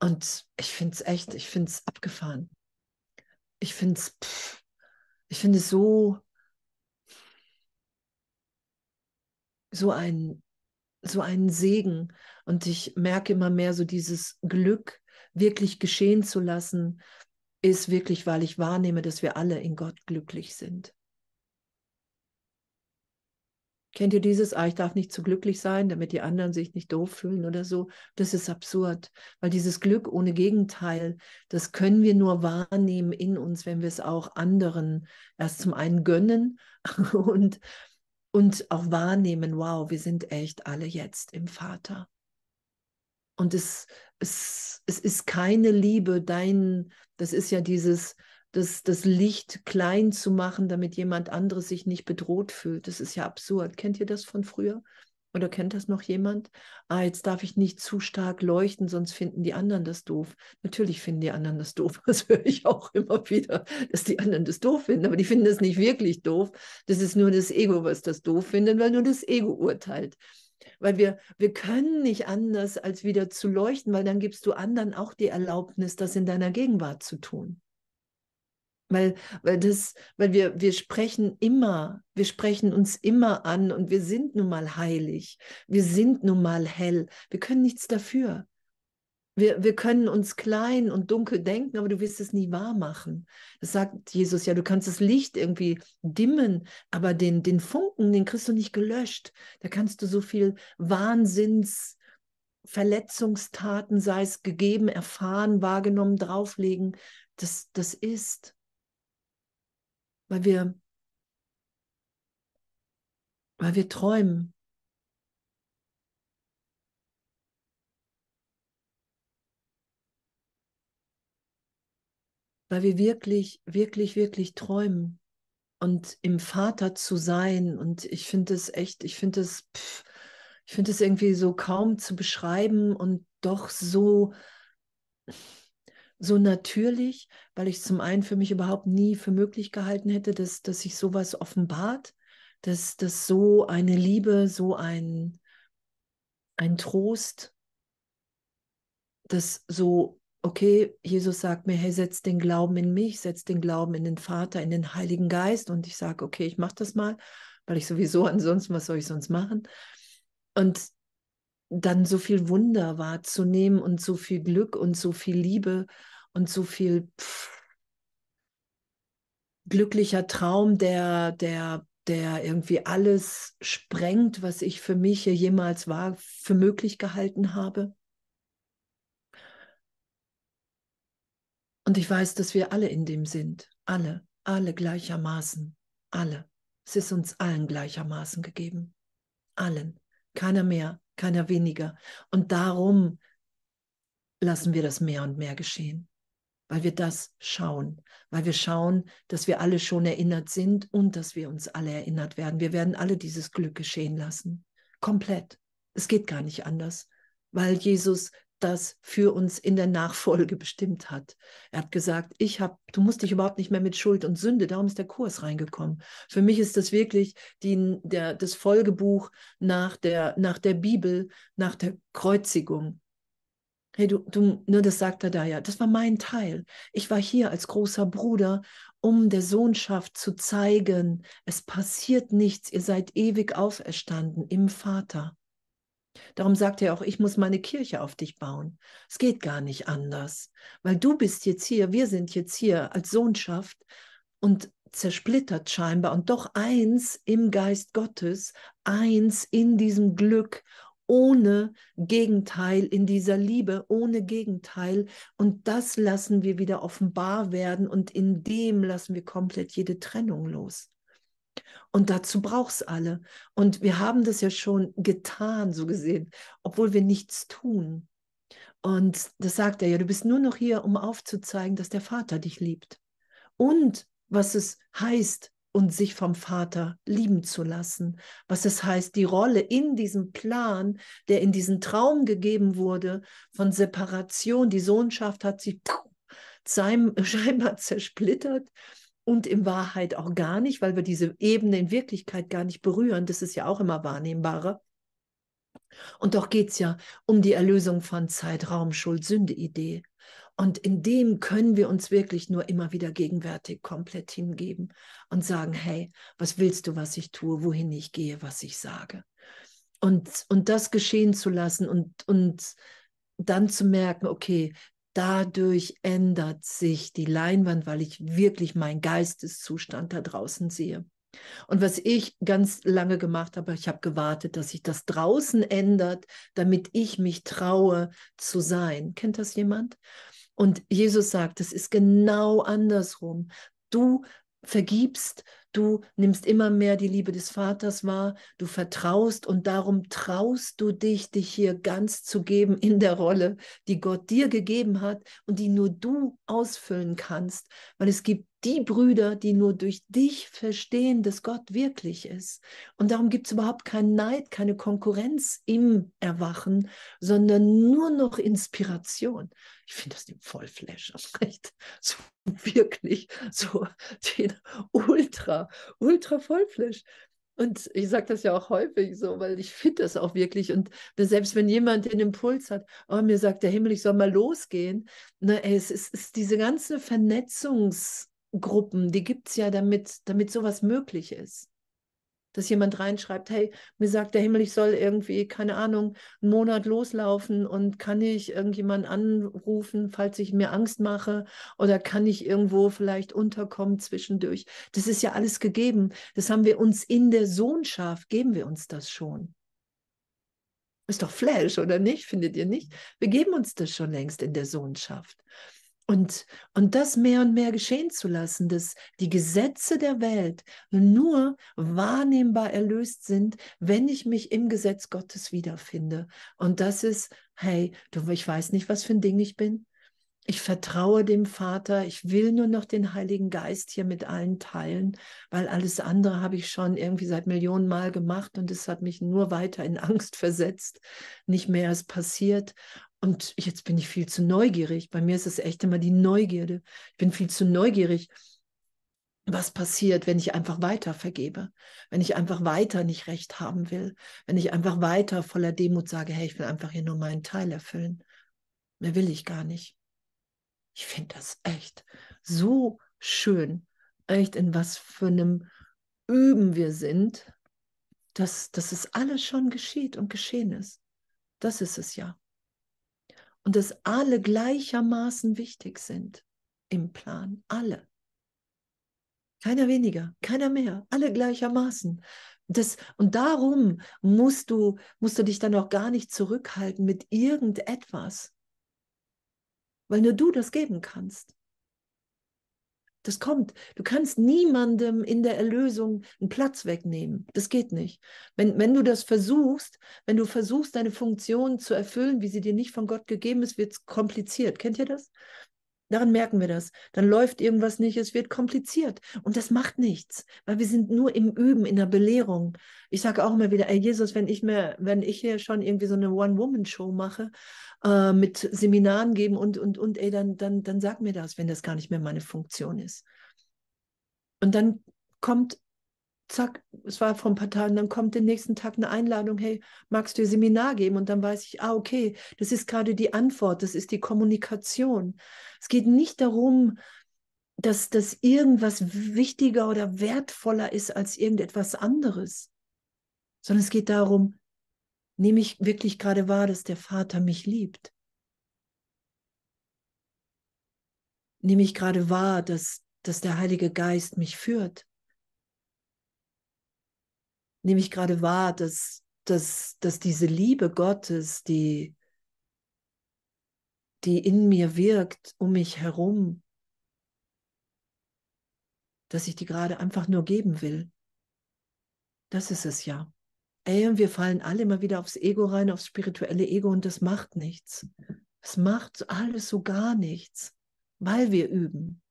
Und ich finde es echt, ich finde es abgefahren. Ich finde es, ich finde es so, so ein, so ein Segen. Und ich merke immer mehr so dieses Glück wirklich geschehen zu lassen, ist wirklich, weil ich wahrnehme, dass wir alle in Gott glücklich sind. Kennt ihr dieses, ah, ich darf nicht zu glücklich sein, damit die anderen sich nicht doof fühlen oder so? Das ist absurd, weil dieses Glück ohne Gegenteil, das können wir nur wahrnehmen in uns, wenn wir es auch anderen erst zum einen gönnen und, und auch wahrnehmen, wow, wir sind echt alle jetzt im Vater. Und es, es, es ist keine Liebe, dein, das ist ja dieses, das, das Licht klein zu machen, damit jemand anderes sich nicht bedroht fühlt. Das ist ja absurd. Kennt ihr das von früher? Oder kennt das noch jemand? Ah, jetzt darf ich nicht zu stark leuchten, sonst finden die anderen das doof. Natürlich finden die anderen das doof. Das höre ich auch immer wieder, dass die anderen das doof finden. Aber die finden das nicht wirklich doof. Das ist nur das Ego, was das doof findet, weil nur das Ego urteilt. Weil wir, wir können nicht anders, als wieder zu leuchten, weil dann gibst du anderen auch die Erlaubnis, das in deiner Gegenwart zu tun. Weil, weil, das, weil wir, wir sprechen immer, wir sprechen uns immer an und wir sind nun mal heilig, wir sind nun mal hell, wir können nichts dafür. Wir, wir können uns klein und dunkel denken, aber du wirst es nie wahr machen. Das sagt Jesus ja, du kannst das Licht irgendwie dimmen, aber den, den Funken, den kriegst du nicht gelöscht. Da kannst du so viel Wahnsinns, Verletzungstaten, sei es gegeben, erfahren, wahrgenommen, drauflegen. Das, das ist weil wir, weil wir träumen. Weil wir wirklich, wirklich, wirklich träumen und im Vater zu sein. Und ich finde es echt, ich finde es, ich finde es irgendwie so kaum zu beschreiben und doch so so natürlich, weil ich zum einen für mich überhaupt nie für möglich gehalten hätte, dass, dass sich sowas offenbart, dass, dass so eine Liebe, so ein, ein Trost, dass so, okay, Jesus sagt mir, hey, setz den Glauben in mich, setz den Glauben in den Vater, in den Heiligen Geist und ich sage, okay, ich mache das mal, weil ich sowieso ansonsten, was soll ich sonst machen? Und dann so viel Wunder wahrzunehmen und so viel Glück und so viel Liebe und so viel pff, glücklicher Traum, der, der, der irgendwie alles sprengt, was ich für mich hier jemals war, für möglich gehalten habe. Und ich weiß, dass wir alle in dem sind. Alle, alle gleichermaßen. Alle. Es ist uns allen gleichermaßen gegeben. Allen. Keiner mehr, keiner weniger. Und darum lassen wir das mehr und mehr geschehen weil wir das schauen, weil wir schauen, dass wir alle schon erinnert sind und dass wir uns alle erinnert werden. Wir werden alle dieses Glück geschehen lassen. Komplett. Es geht gar nicht anders, weil Jesus das für uns in der Nachfolge bestimmt hat. Er hat gesagt, ich habe, du musst dich überhaupt nicht mehr mit Schuld und Sünde, darum ist der Kurs reingekommen. Für mich ist das wirklich die, der, das Folgebuch nach der, nach der Bibel, nach der Kreuzigung. Hey, du, du, nur das sagt er da ja, das war mein Teil. Ich war hier als großer Bruder, um der Sohnschaft zu zeigen, es passiert nichts, ihr seid ewig auferstanden im Vater. Darum sagt er auch, ich muss meine Kirche auf dich bauen. Es geht gar nicht anders, weil du bist jetzt hier, wir sind jetzt hier als Sohnschaft und zersplittert scheinbar und doch eins im Geist Gottes, eins in diesem Glück ohne Gegenteil, in dieser Liebe, ohne Gegenteil. Und das lassen wir wieder offenbar werden und in dem lassen wir komplett jede Trennung los. Und dazu braucht es alle. Und wir haben das ja schon getan, so gesehen, obwohl wir nichts tun. Und das sagt er ja, du bist nur noch hier, um aufzuzeigen, dass der Vater dich liebt. Und was es heißt, und sich vom Vater lieben zu lassen. Was es heißt, die Rolle in diesem Plan, der in diesen Traum gegeben wurde, von Separation, die Sohnschaft hat sich scheinbar zersplittert und in Wahrheit auch gar nicht, weil wir diese Ebene in Wirklichkeit gar nicht berühren. Das ist ja auch immer wahrnehmbarer. Und doch geht es ja um die Erlösung von Zeitraum, Schuld, Sünde, Idee. Und in dem können wir uns wirklich nur immer wieder gegenwärtig komplett hingeben und sagen, hey, was willst du, was ich tue, wohin ich gehe, was ich sage. Und, und das geschehen zu lassen und, und dann zu merken, okay, dadurch ändert sich die Leinwand, weil ich wirklich meinen Geisteszustand da draußen sehe. Und was ich ganz lange gemacht habe, ich habe gewartet, dass sich das draußen ändert, damit ich mich traue zu sein. Kennt das jemand? Und Jesus sagt, es ist genau andersrum. Du vergibst, du nimmst immer mehr die Liebe des Vaters wahr, du vertraust und darum traust du dich, dich hier ganz zu geben in der Rolle, die Gott dir gegeben hat und die nur du ausfüllen kannst, weil es gibt die Brüder, die nur durch dich verstehen, dass Gott wirklich ist. Und darum gibt es überhaupt keinen Neid, keine Konkurrenz im Erwachen, sondern nur noch Inspiration. Ich finde das den Vollflash, recht. So wirklich, so den Ultra, Ultra Vollflash. Und ich sage das ja auch häufig so, weil ich finde das auch wirklich. Und selbst wenn jemand den Impuls hat, oh, mir sagt der Himmel, ich soll mal losgehen, ne, ey, es ist, ist diese ganze Vernetzungs- Gruppen, die gibt es ja, damit, damit sowas möglich ist. Dass jemand reinschreibt, hey, mir sagt der Himmel, ich soll irgendwie, keine Ahnung, einen Monat loslaufen und kann ich irgendjemanden anrufen, falls ich mir Angst mache oder kann ich irgendwo vielleicht unterkommen zwischendurch. Das ist ja alles gegeben. Das haben wir uns in der Sohnschaft, geben wir uns das schon. Ist doch Flash, oder nicht? Findet ihr nicht? Wir geben uns das schon längst in der Sohnschaft. Und, und das mehr und mehr geschehen zu lassen, dass die Gesetze der Welt nur wahrnehmbar erlöst sind, wenn ich mich im Gesetz Gottes wiederfinde. Und das ist, hey, du, ich weiß nicht, was für ein Ding ich bin. Ich vertraue dem Vater. Ich will nur noch den Heiligen Geist hier mit allen teilen, weil alles andere habe ich schon irgendwie seit Millionen Mal gemacht und es hat mich nur weiter in Angst versetzt. Nicht mehr ist passiert. Und jetzt bin ich viel zu neugierig. Bei mir ist es echt immer die Neugierde. Ich bin viel zu neugierig, was passiert, wenn ich einfach weiter vergebe, wenn ich einfach weiter nicht recht haben will, wenn ich einfach weiter voller Demut sage, hey, ich will einfach hier nur meinen Teil erfüllen. Mehr will ich gar nicht. Ich finde das echt so schön, echt in was für einem Üben wir sind, dass, dass es alles schon geschieht und geschehen ist. Das ist es ja und dass alle gleichermaßen wichtig sind im Plan. Alle. Keiner weniger, keiner mehr, alle gleichermaßen. Das, und darum musst du, musst du dich dann auch gar nicht zurückhalten mit irgendetwas, weil nur du das geben kannst. Das kommt. Du kannst niemandem in der Erlösung einen Platz wegnehmen. Das geht nicht. Wenn, wenn du das versuchst, wenn du versuchst, deine Funktion zu erfüllen, wie sie dir nicht von Gott gegeben ist, wird es kompliziert. Kennt ihr das? Daran merken wir das. Dann läuft irgendwas nicht, es wird kompliziert. Und das macht nichts, weil wir sind nur im Üben, in der Belehrung. Ich sage auch immer wieder, ey Jesus, wenn ich mir, wenn ich hier schon irgendwie so eine One-Woman-Show mache, äh, mit Seminaren geben und, und, und, ey, dann, dann, dann sag mir das, wenn das gar nicht mehr meine Funktion ist. Und dann kommt zack, es war vor ein paar Tagen, dann kommt den nächsten Tag eine Einladung, hey, magst du ihr Seminar geben? Und dann weiß ich, ah, okay, das ist gerade die Antwort, das ist die Kommunikation. Es geht nicht darum, dass das irgendwas wichtiger oder wertvoller ist als irgendetwas anderes, sondern es geht darum, nehme ich wirklich gerade wahr, dass der Vater mich liebt? Nehme ich gerade wahr, dass, dass der Heilige Geist mich führt? Nehme ich gerade wahr, dass, dass, dass diese Liebe Gottes, die, die in mir wirkt, um mich herum, dass ich die gerade einfach nur geben will. Das ist es ja. Ey, und wir fallen alle immer wieder aufs Ego rein, aufs spirituelle Ego und das macht nichts. Es macht alles so gar nichts, weil wir üben.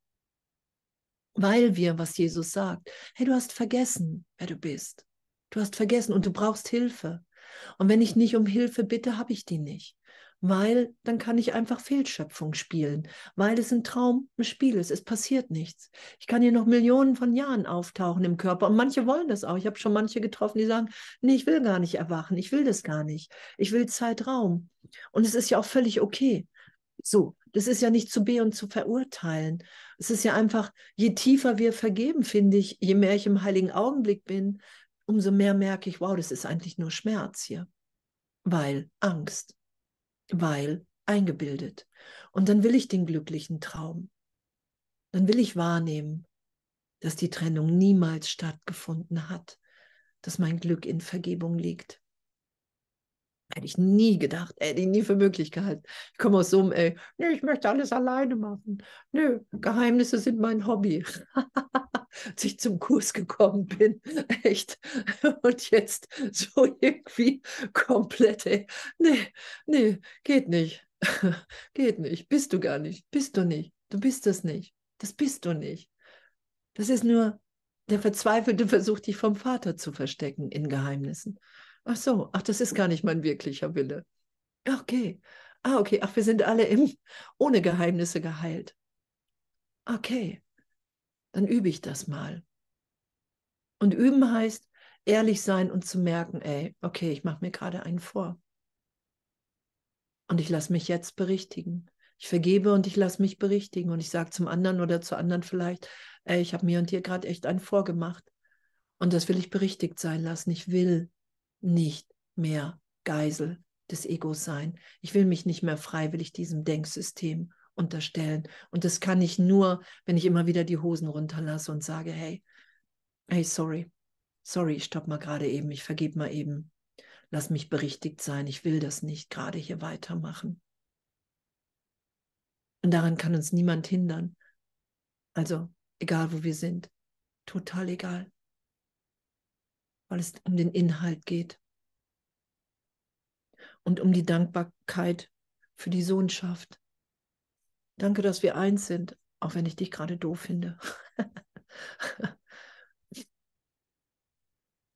Weil wir, was Jesus sagt, hey, du hast vergessen, wer du bist. Du hast vergessen und du brauchst Hilfe. Und wenn ich nicht um Hilfe bitte, habe ich die nicht weil dann kann ich einfach Fehlschöpfung spielen, weil es ein Traum, ein Spiel ist. Es passiert nichts. Ich kann hier noch Millionen von Jahren auftauchen im Körper und manche wollen das auch. Ich habe schon manche getroffen, die sagen, nee, ich will gar nicht erwachen, ich will das gar nicht. Ich will Zeitraum. Und es ist ja auch völlig okay. So, das ist ja nicht zu be und zu verurteilen. Es ist ja einfach, je tiefer wir vergeben, finde ich, je mehr ich im heiligen Augenblick bin, umso mehr merke ich, wow, das ist eigentlich nur Schmerz hier. Weil Angst, weil eingebildet. Und dann will ich den glücklichen Traum. Dann will ich wahrnehmen, dass die Trennung niemals stattgefunden hat, dass mein Glück in Vergebung liegt. Hätte ich nie gedacht, hätte ich nie für möglich gehalten. Ich komme aus so einem, ey, nee, ich möchte alles alleine machen. Nö, Geheimnisse sind mein Hobby. Als ich zum Kurs gekommen bin, echt. Und jetzt so irgendwie komplett, ey, nee, nee, geht nicht. geht nicht. Bist du gar nicht. Bist du nicht. Du bist das nicht. Das bist du nicht. Das ist nur der verzweifelte Versuch, dich vom Vater zu verstecken in Geheimnissen. Ach so, ach, das ist gar nicht mein wirklicher Wille. Okay. Ah, okay. Ach, wir sind alle im, ohne Geheimnisse geheilt. Okay. Dann übe ich das mal. Und üben heißt, ehrlich sein und zu merken, ey, okay, ich mache mir gerade einen vor. Und ich lasse mich jetzt berichtigen. Ich vergebe und ich lasse mich berichtigen. Und ich sage zum anderen oder zu anderen vielleicht, ey, ich habe mir und dir gerade echt einen vorgemacht. Und das will ich berichtigt sein lassen. Ich will nicht mehr Geisel des Egos sein. Ich will mich nicht mehr freiwillig diesem Denksystem unterstellen. Und das kann ich nur, wenn ich immer wieder die Hosen runterlasse und sage, hey, hey, sorry, sorry, ich stopp mal gerade eben, ich vergebe mal eben. Lass mich berichtigt sein, ich will das nicht gerade hier weitermachen. Und daran kann uns niemand hindern. Also, egal wo wir sind, total egal weil es um den Inhalt geht und um die Dankbarkeit für die Sohnschaft. Danke, dass wir eins sind, auch wenn ich dich gerade doof finde.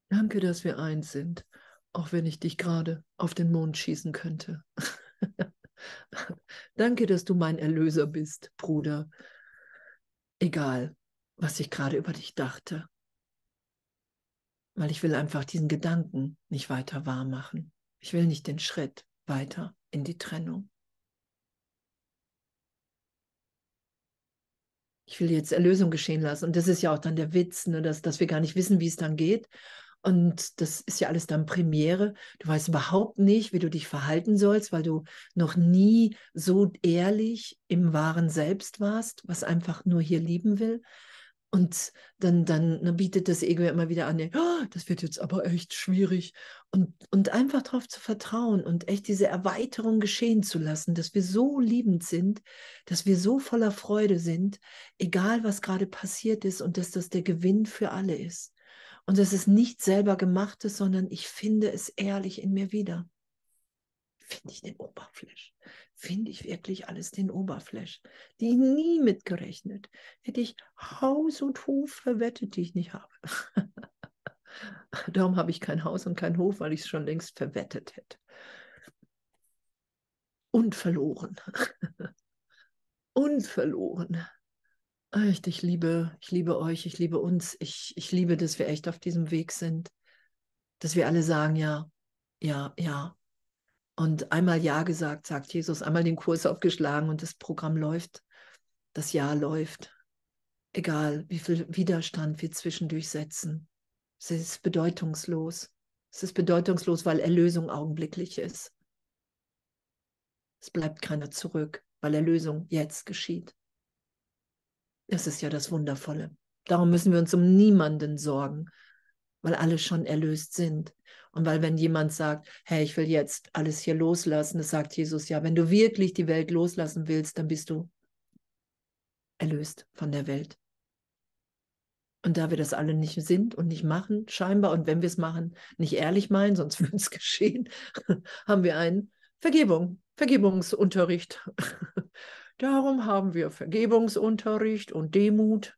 Danke, dass wir eins sind, auch wenn ich dich gerade auf den Mond schießen könnte. Danke, dass du mein Erlöser bist, Bruder. Egal, was ich gerade über dich dachte weil ich will einfach diesen Gedanken nicht weiter wahr machen. Ich will nicht den Schritt weiter in die Trennung. Ich will jetzt Erlösung geschehen lassen. Und das ist ja auch dann der Witz, ne, dass, dass wir gar nicht wissen, wie es dann geht. Und das ist ja alles dann Premiere. Du weißt überhaupt nicht, wie du dich verhalten sollst, weil du noch nie so ehrlich im wahren Selbst warst, was einfach nur hier lieben will. Und dann, dann, dann bietet das Ego immer wieder an, oh, das wird jetzt aber echt schwierig. Und, und einfach darauf zu vertrauen und echt diese Erweiterung geschehen zu lassen, dass wir so liebend sind, dass wir so voller Freude sind, egal was gerade passiert ist und dass das der Gewinn für alle ist. Und dass es nicht selber gemacht ist, sondern ich finde es ehrlich in mir wieder. Finde ich den Oberfläch finde ich wirklich alles den Oberfläch. Die nie mitgerechnet. Hätte ich Haus und Hof verwettet, die ich nicht habe. Darum habe ich kein Haus und kein Hof, weil ich es schon längst verwettet hätte. Und verloren. und verloren. Echt, ich liebe, ich liebe euch, ich liebe uns. Ich, ich liebe, dass wir echt auf diesem Weg sind. Dass wir alle sagen, ja, ja, ja. Und einmal Ja gesagt, sagt Jesus, einmal den Kurs aufgeschlagen und das Programm läuft. Das Ja läuft. Egal, wie viel Widerstand wir zwischendurch setzen. Es ist bedeutungslos. Es ist bedeutungslos, weil Erlösung augenblicklich ist. Es bleibt keiner zurück, weil Erlösung jetzt geschieht. Das ist ja das Wundervolle. Darum müssen wir uns um niemanden sorgen, weil alle schon erlöst sind. Und weil wenn jemand sagt, hey, ich will jetzt alles hier loslassen, das sagt Jesus ja, wenn du wirklich die Welt loslassen willst, dann bist du erlöst von der Welt. Und da wir das alle nicht sind und nicht machen, scheinbar, und wenn wir es machen, nicht ehrlich meinen, sonst würde es geschehen, haben wir einen Vergebung, Vergebungsunterricht. Darum haben wir Vergebungsunterricht und Demut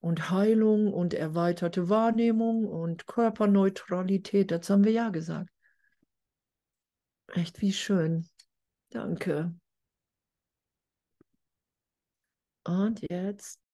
und Heilung und erweiterte Wahrnehmung und Körperneutralität. Dazu haben wir ja gesagt. Echt wie schön. Danke. Und jetzt